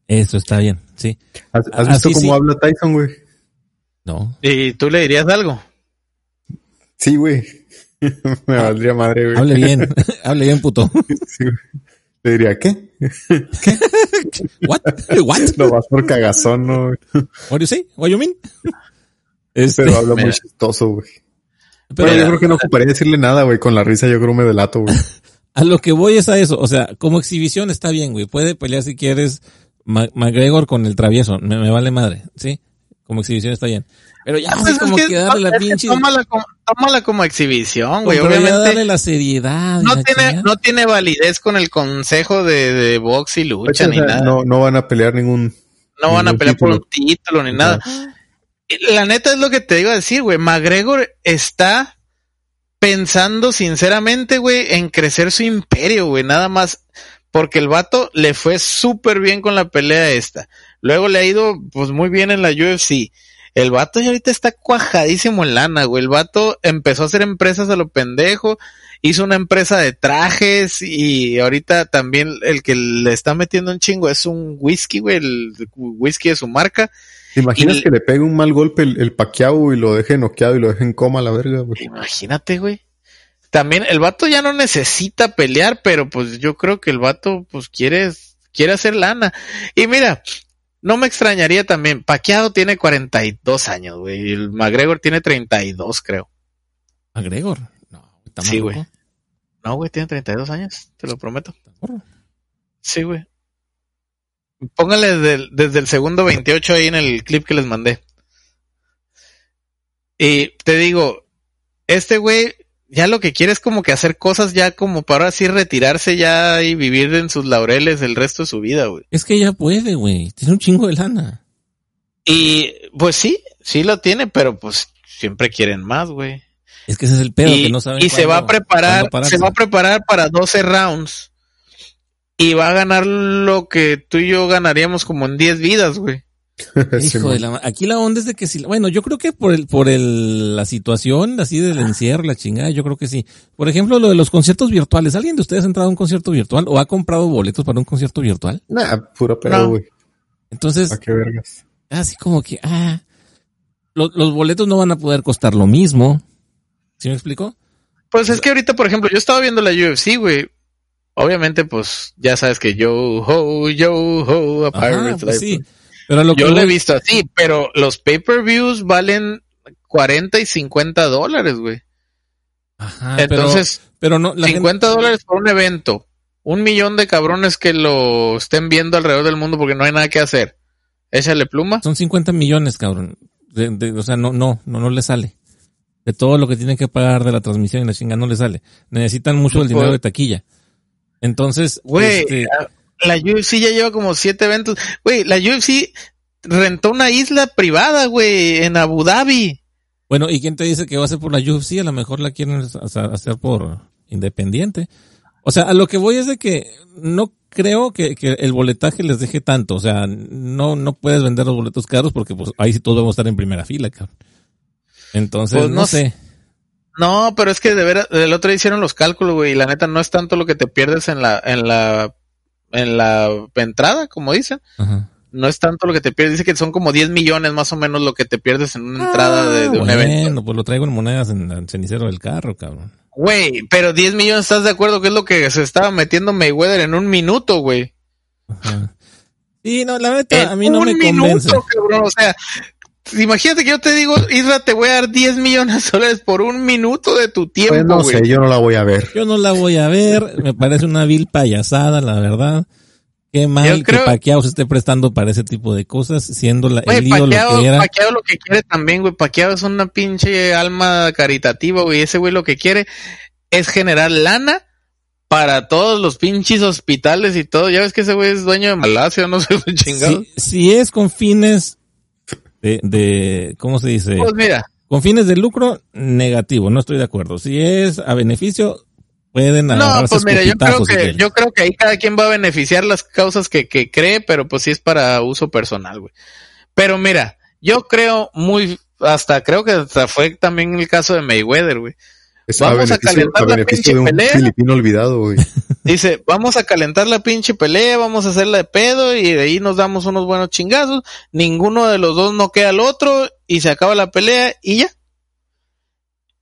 S2: Eso está bien, sí.
S3: ¿Has, has visto
S2: Así
S3: cómo
S2: sí.
S3: habla Tyson, güey?
S2: No.
S4: ¿Y tú le dirías algo?
S3: Sí, güey. Me valdría madre, güey.
S2: Hable bien. Hable bien, puto.
S3: Sí, güey. Le diría, ¿qué?
S2: What? What?
S3: Lo vas por cagazón, ¿no?
S2: What do you say? What you mean? Este,
S3: Pero habla muy chistoso, güey.
S2: pero
S3: yo creo que no ocuparía decirle nada, güey. Con la risa yo creo me delato, güey.
S2: a lo que voy es a eso. O sea, como exhibición está bien, güey. Puede pelear si quieres McGregor con el travieso. Me, me vale madre, ¿sí? Como exhibición está bien. Pero ya
S4: Pues es
S2: como
S4: que-
S2: darle la pinche...
S4: tómala, como, tómala como exhibición, güey.
S2: pero ya
S4: Obviamente
S2: darle la seriedad.
S4: no
S2: la
S4: tiene,
S2: chingada.
S4: no tiene validez con el consejo de, de box y lucha
S3: O
S4: ni
S3: sea,
S4: nada.
S3: no, no van a pelear ningún.
S4: No van a pelear por
S3: título.
S4: un título ni nada. La neta es lo que te iba a decir, güey. McGregor está pensando sinceramente, güey, en crecer su imperio, güey. Nada más porque el vato le fue súper bien con la pelea esta. Luego le ha ido, pues, muy bien en la UFC. El vato ya ahorita está cuajadísimo en lana, güey. El vato empezó a hacer empresas a lo pendejo. Hizo una empresa de trajes y ahorita también el que le está metiendo un chingo es un whisky, güey, el whisky de su marca.
S3: ¿Te imaginas
S4: Y-
S3: que le pegue un mal golpe el, el Pacquiao y lo deje noqueado y lo deje en coma a la verga, güey?
S4: Imagínate, güey. También el vato ya no necesita pelear, pero pues yo creo que el vato pues quiere, quiere hacer lana. Y mira, no me extrañaría también, Paqueado tiene 42 años, güey, y el McGregor tiene 32, creo.
S2: McGregor. No, está
S4: Sí, güey. No, güey, tiene 32 años, te lo prometo. Sí, güey. Póngale desde el, desde el segundo 28 ahí en el clip que les mandé. Y te digo, este güey ya lo que quiere es como que hacer cosas ya como para así retirarse ya y vivir en sus laureles el resto de su vida, güey.
S2: Es que ya puede, güey. Tiene un chingo de lana.
S4: Y pues sí, sí lo tiene, pero pues siempre quieren más, güey.
S2: Es que ese es el pedo,
S4: y
S2: que no saben
S4: y se va a preparar, se va a preparar para 12 rounds. Y va a ganar lo que tú y yo ganaríamos como en 10 vidas, güey.
S3: Sí,
S2: Hijo de la Aquí la onda es de que si, bueno, yo creo que por el, por el, la situación así del encierro, la chingada, yo creo que sí. Por ejemplo, lo de los conciertos virtuales. ¿Alguien de ustedes ha entrado a un concierto virtual o ha comprado boletos para un concierto virtual?
S3: Nah, puro pedo,
S4: No.
S3: güey.
S2: Entonces,
S3: ¿A qué vergas?
S2: así como que, ah, lo- los boletos no van a poder costar lo mismo. ¿Sí me explico?
S4: Pues es que ahorita, por ejemplo, yo estaba viendo la UFC, güey. Obviamente, pues, ya sabes que yo ho, yo ho, a
S2: pues sí. Pero lo que
S4: Yo lo he visto así, pero los pay-per-views valen 40 y 50 dólares, güey.
S2: Ajá,
S4: Entonces,
S2: pero, no, la gente-
S4: 50 dólares por un evento. Un millón de cabrones que lo estén viendo alrededor del mundo porque no hay nada que hacer. Échale pluma.
S2: Son 50 millones, cabrón. De- de- o sea, no, no, no, no le sale. De todo lo que tienen que pagar de la transmisión y la chinga no le sale. Necesitan mucho el dinero
S4: Pues-
S2: de taquilla. Entonces,
S4: Güey,
S2: este,
S4: la UFC ya lleva como siete eventos. Güey, la UFC rentó una isla privada, güey, en Abu Dhabi.
S2: bueno, ¿y quién te dice que va a ser por la UFC? A lo mejor la quieren hacer por independiente. O sea, a lo que voy es de que no creo que, que el boletaje les deje tanto. O sea, no, no puedes vender los boletos caros porque pues ahí sí todos vamos a estar en primera fila, cabrón. Entonces,
S4: Pues
S2: no,
S4: no
S2: sé.
S4: No, pero es que de veras, el otro día hicieron los cálculos, güey, y la neta no es tanto lo que te pierdes en la, en la, en la entrada, como dicen.
S2: Ajá.
S4: No es tanto lo que te pierdes, dice que son como 10 millones más o menos lo que te pierdes en una entrada de, de un
S2: bueno,
S4: evento.
S2: pues lo traigo en monedas en el cenicero del carro, cabrón.
S4: Güey, pero 10 millones, ¿estás de acuerdo que es lo que se estaba metiendo Mayweather en un minuto, güey?
S2: Ajá. Sí, no, la neta,
S4: En
S2: a mí no
S4: un
S2: me
S4: minuto,
S2: convence.
S4: cabrón, o sea, imagínate que yo te digo, Isra, te voy a dar 10 millones de dólares por un minuto de tu tiempo,
S3: Pues no
S4: güey.
S3: sé, yo no la voy a ver.
S2: Yo no la voy a ver, me parece una vil payasada, la verdad. Qué mal
S4: creo-
S2: que Pacquiao se esté prestando para ese tipo de cosas, siendo la,
S4: Güey,
S2: el ídolo
S4: Pacquiao,
S2: que era.
S4: Pacquiao lo que quiere también, güey. Pacquiao es una pinche alma caritativa, güey. Ese güey lo que quiere es generar lana para todos los pinches hospitales y todo. Ya ves que ese güey es dueño de Malasia, no sé, chingado.
S2: Si, si es con fines de, de, ¿cómo se dice?
S4: Pues mira,
S2: Con fines de lucro, negativo, no estoy de acuerdo. Si es a beneficio, pueden
S4: no, pues mira, yo creo que, yo creo que ahí cada quien va a beneficiar las causas que, que cree, pero pues sí es para uso personal, güey. Pero mira, yo creo muy, hasta creo que hasta fue también el caso de Mayweather, güey. Vamos a calentar la pinche
S3: de un
S4: pelea.
S3: filipino olvidado, güey.
S4: Dice, vamos a calentar la pinche pelea, vamos a hacerla de pedo y de ahí nos damos unos buenos chingazos. Ninguno de los dos no queda al otro y se acaba la pelea y ya.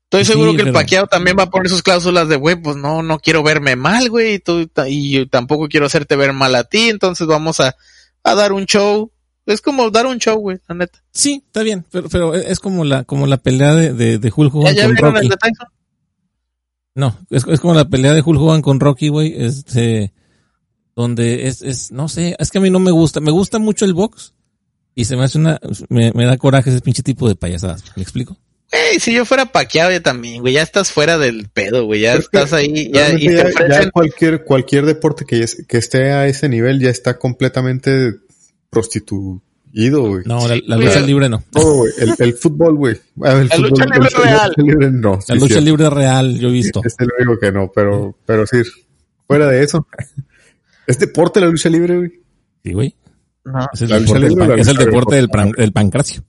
S4: Estoy
S2: Sí,
S4: seguro que el
S2: pero-
S4: paqueado también va a poner sus cláusulas de, güey, pues no, no quiero verme mal, güey, y, tú, y yo tampoco quiero hacerte ver mal a ti, entonces vamos a, a dar un show. Es como dar un show, güey, la neta.
S2: Sí, está bien, pero, pero es como la, como la pelea de, de, de Hulk
S4: ¿Ya,
S2: Hogan
S4: ya
S2: con
S4: vieron
S2: Rocky.
S4: el de Tyson?
S2: No, es, es como la pelea de Hulk Hogan con Rocky, güey, este, donde es, es, no sé, es que a mí no me gusta, me gusta mucho el box y se me hace una, me, me da coraje ese pinche tipo de payasadas, ¿me explico?
S4: Ey, si yo fuera paqueado yo también, güey, ya estás fuera del pedo, güey, ya
S3: Es que
S4: estás ahí, ya, y te
S3: ya cualquier, cualquier deporte que, es- que esté a ese nivel ya está completamente prostituido, güey.
S2: No, la, la lucha libre no.
S3: Todo, güey. El, el fútbol, güey. Ah, el
S4: La
S3: fútbol-
S4: lucha libre
S3: el-
S4: real.
S3: lucha libre no.
S2: La
S3: sí,
S2: lucha
S3: cierto.
S2: libre real, yo he visto.
S3: Es el único que no, pero, pero sí. Fuera de eso. ¿Es deporte la lucha libre, güey?
S2: Sí, güey.
S4: no,
S2: Es el
S3: La
S2: deporte, del,
S3: libre
S2: pan-
S3: la
S2: es el deporte del, pan- del pancracio.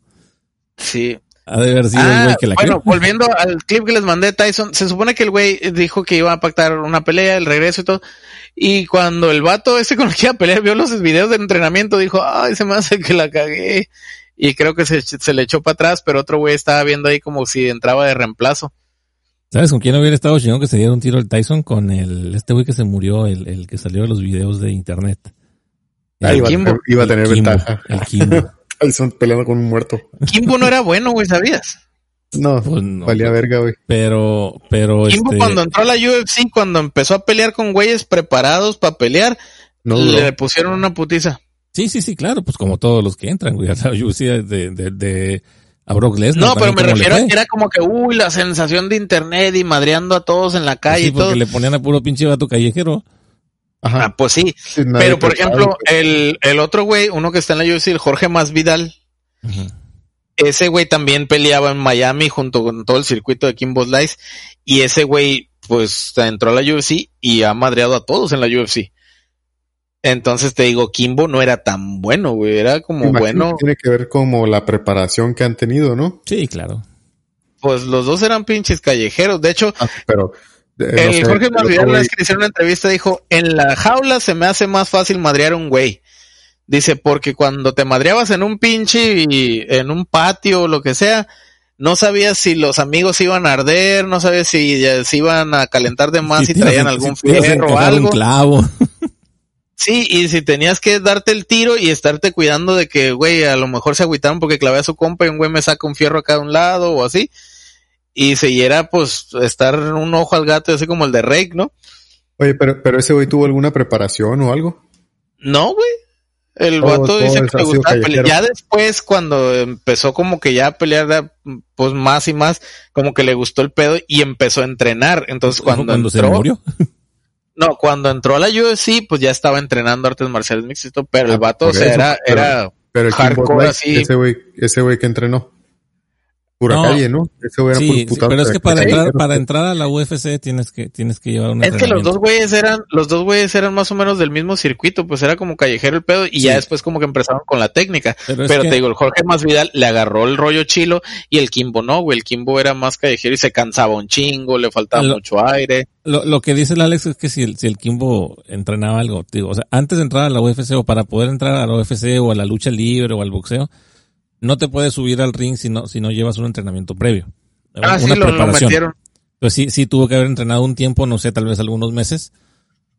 S4: sí.
S2: Ha de haber sido el
S4: Ah,
S2: güey que la
S4: bueno, volviendo al clip que les mandé, Tyson, se supone que el güey dijo que iba a pactar una pelea, el regreso y todo. Y cuando el vato ese con el que iba a pelear vio los videos de entrenamiento, dijo, ay, se me hace que la cagué. Y creo que se, se le echó para atrás, pero otro güey estaba viendo ahí como si entraba de reemplazo.
S2: ¿Sabes con quién hubiera estado chingón que se diera un tiro el Tyson? Con el, este güey que se murió, el, el que salió de los videos de internet.
S3: Ah,
S2: El
S3: iba, a
S4: Kimbo.
S3: iba a tener
S2: el Kimbo,
S3: ventaja.
S2: El Kimbo.
S3: Tyson peleando con un muerto.
S4: Kimbo no era bueno, güey, ¿sabías?
S3: No,
S2: Pues no,
S3: valía verga, güey.
S2: Pero, pero
S4: Kimbo
S2: este,
S4: cuando entró a la UFC, cuando empezó a pelear con güeyes preparados para pelear,
S3: No
S4: le pusieron una putiza.
S2: sí, sí, sí, claro, pues como todos los que entran, güey, a la UFC de, de, de, a Brock Lesnar.
S4: No, pero me refiero a que era como que, uy, la sensación de internet y madreando a todos en la
S2: Pues
S4: calle
S2: sí,
S4: y todo.
S2: porque le ponían a puro pinche vato callejero.
S3: Ajá.
S4: Ah, pues sí. Pero, por ejemplo, el, el otro güey, uno que está en la UFC, el Jorge Masvidal,
S2: Ujú.
S4: Ese güey también peleaba en Miami junto con todo el circuito de Kimbo Slice y ese güey, pues, entró a la UFC y ha madreado a todos en la UFC. Entonces te digo, Kimbo no era tan bueno, güey, era como
S3: imagino
S4: bueno,
S3: que Tiene que ver como la preparación que han tenido, ¿no?
S2: Sí, claro.
S4: pues los dos eran pinches callejeros. De hecho,
S3: Ah, pero. eh, no
S4: el
S3: sé,
S4: Jorge Masvidal una vez que hicieron una entrevista dijo, en la jaula se me hace más fácil madrear a un güey. Dice, porque cuando te madreabas en un pinche, y en un patio o lo que sea, no sabías si los amigos iban a arder, no sabías si ya se iban a calentar de más
S2: Si
S4: y traían algún
S2: si
S4: fierro o
S2: un
S4: algo.
S2: clavo.
S4: Sí, y si tenías que darte el tiro y estarte cuidando de que, güey, a lo mejor se agüitaron porque clavé a su compa y un güey me saca un fierro acá de un lado o así. Y se y era pues estar un ojo al gato, así como el de Rake, ¿no?
S3: Oye, pero, pero ese güey tuvo alguna preparación o algo.
S4: No, güey. El
S3: Todo-
S4: vato dice que le gustaba pelear. Ya después, cuando empezó como que ya a pelear, pues más y más, como que le gustó el pedo y empezó a entrenar. Entonces cuando,
S2: cuando se
S4: entró,
S2: murió.
S4: no, cuando entró a la UFC, pues ya estaba entrenando artes marciales mixtas, pero el
S3: Ah,
S4: vato, o
S3: por
S4: sea,
S3: eso,
S4: era,
S3: pero-
S4: era,
S3: Pero el
S4: Hardcore así.
S3: Ese güey, ese güey que entrenó. Pura
S2: No.
S3: calle, ¿no? Güey era
S2: Sí, sí, pero es que para entrar, para entrar a la UFC tienes que, tienes que llevar un
S4: Es que los dos güeyes eran, los dos güeyes eran más o menos del mismo circuito, pues era como callejero el pedo y
S2: Sí.
S4: ya después como que empezaron con la técnica.
S2: Pero, que-
S4: te digo, el Jorge Masvidal le agarró el rollo chilo y el Kimbo no, güey. El Kimbo era más callejero y se cansaba un chingo, le faltaba
S2: Lo-
S4: mucho aire.
S2: Lo, lo que dice el Alex es que si el, si el Kimbo entrenaba algo, digo, o sea, antes de entrar a la UFC o para poder entrar a la UFC o a la lucha libre o al boxeo, no te puedes subir al ring si no, si no llevas un entrenamiento previo.
S4: Ah, sí, lo, lo metieron.
S2: Pues sí, sí tuvo que haber entrenado un tiempo, no sé, tal vez algunos meses,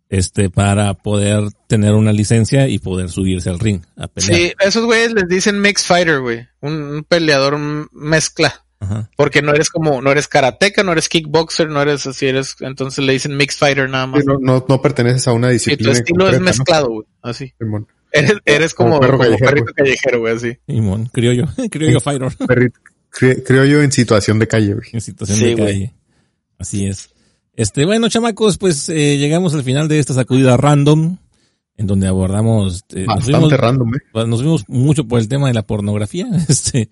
S2: este, para poder tener una licencia y poder subirse al ring a pelear.
S4: Sí, esos güeyes les dicen mixed fighter, güey. Un, un peleador mezcla.
S2: Ajá.
S4: Porque no eres como, no eres karateca, no eres kickboxer, no eres así, eres, entonces le dicen mixed fighter nada más.
S3: Sí, no, no, no perteneces a una
S4: Y tu
S3: disciplina.
S4: estilo es mezclado, güey. Así.
S3: Simón.
S4: Eres, eres como,
S3: Como perro
S4: como
S3: callejero,
S4: perrito callejero, güey, así.
S2: Simón, criollo, criollo.
S3: Perrito. Cre- creo yo en situación de calle, güey.
S2: en situación
S4: Sí,
S2: de
S4: güey.
S2: calle. Así es. Este, bueno, chamacos, pues eh, llegamos al final de esta sacudida random, en donde abordamos... eh, nos
S3: Bastante
S2: fuimos-
S3: random, eh.
S2: nos vimos mucho por el tema de la pornografía, este,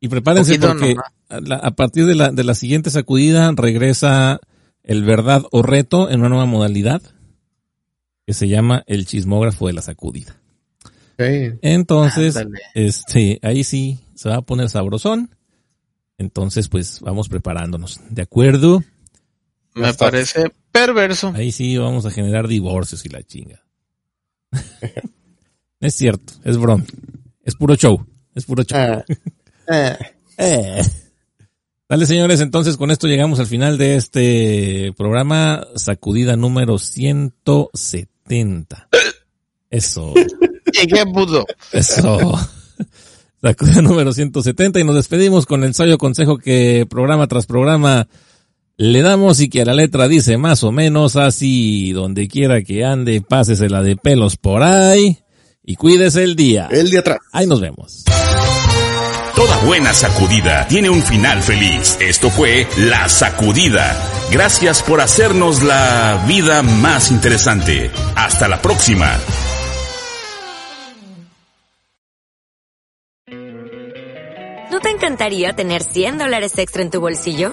S2: y prepárense
S4: Poquito
S2: porque a, la- a partir de la, de la siguiente sacudida regresa el verdad o reto en una nueva modalidad que se llama el chismógrafo de la sacudida. Entonces, este, ahí sí se va a poner sabrosón. Entonces, pues vamos preparándonos. ¿De acuerdo?
S4: Me parece perverso.
S2: Ahí sí vamos a generar divorcios y la chinga. Es cierto, es broma. Es puro show. Es puro show.
S3: Ah, ah.
S2: Eh. Dale, señores, entonces con esto llegamos al final de este programa, sacudida número 170. Eso,
S4: ¿Y qué puto?
S2: eso. Sacudida número 170 y nos despedimos con el sabio consejo que programa tras programa le damos y que a la letra dice más o menos así, donde quiera que ande, pásesela de pelos por ahí y cuídese el día.
S3: El de atrás.
S2: Ahí nos vemos.
S1: Toda buena sacudida tiene un final feliz. Esto fue La Sacudida. Gracias por hacernos la vida más interesante. Hasta la próxima.
S5: ¿No te encantaría tener 100 dólares extra en tu bolsillo?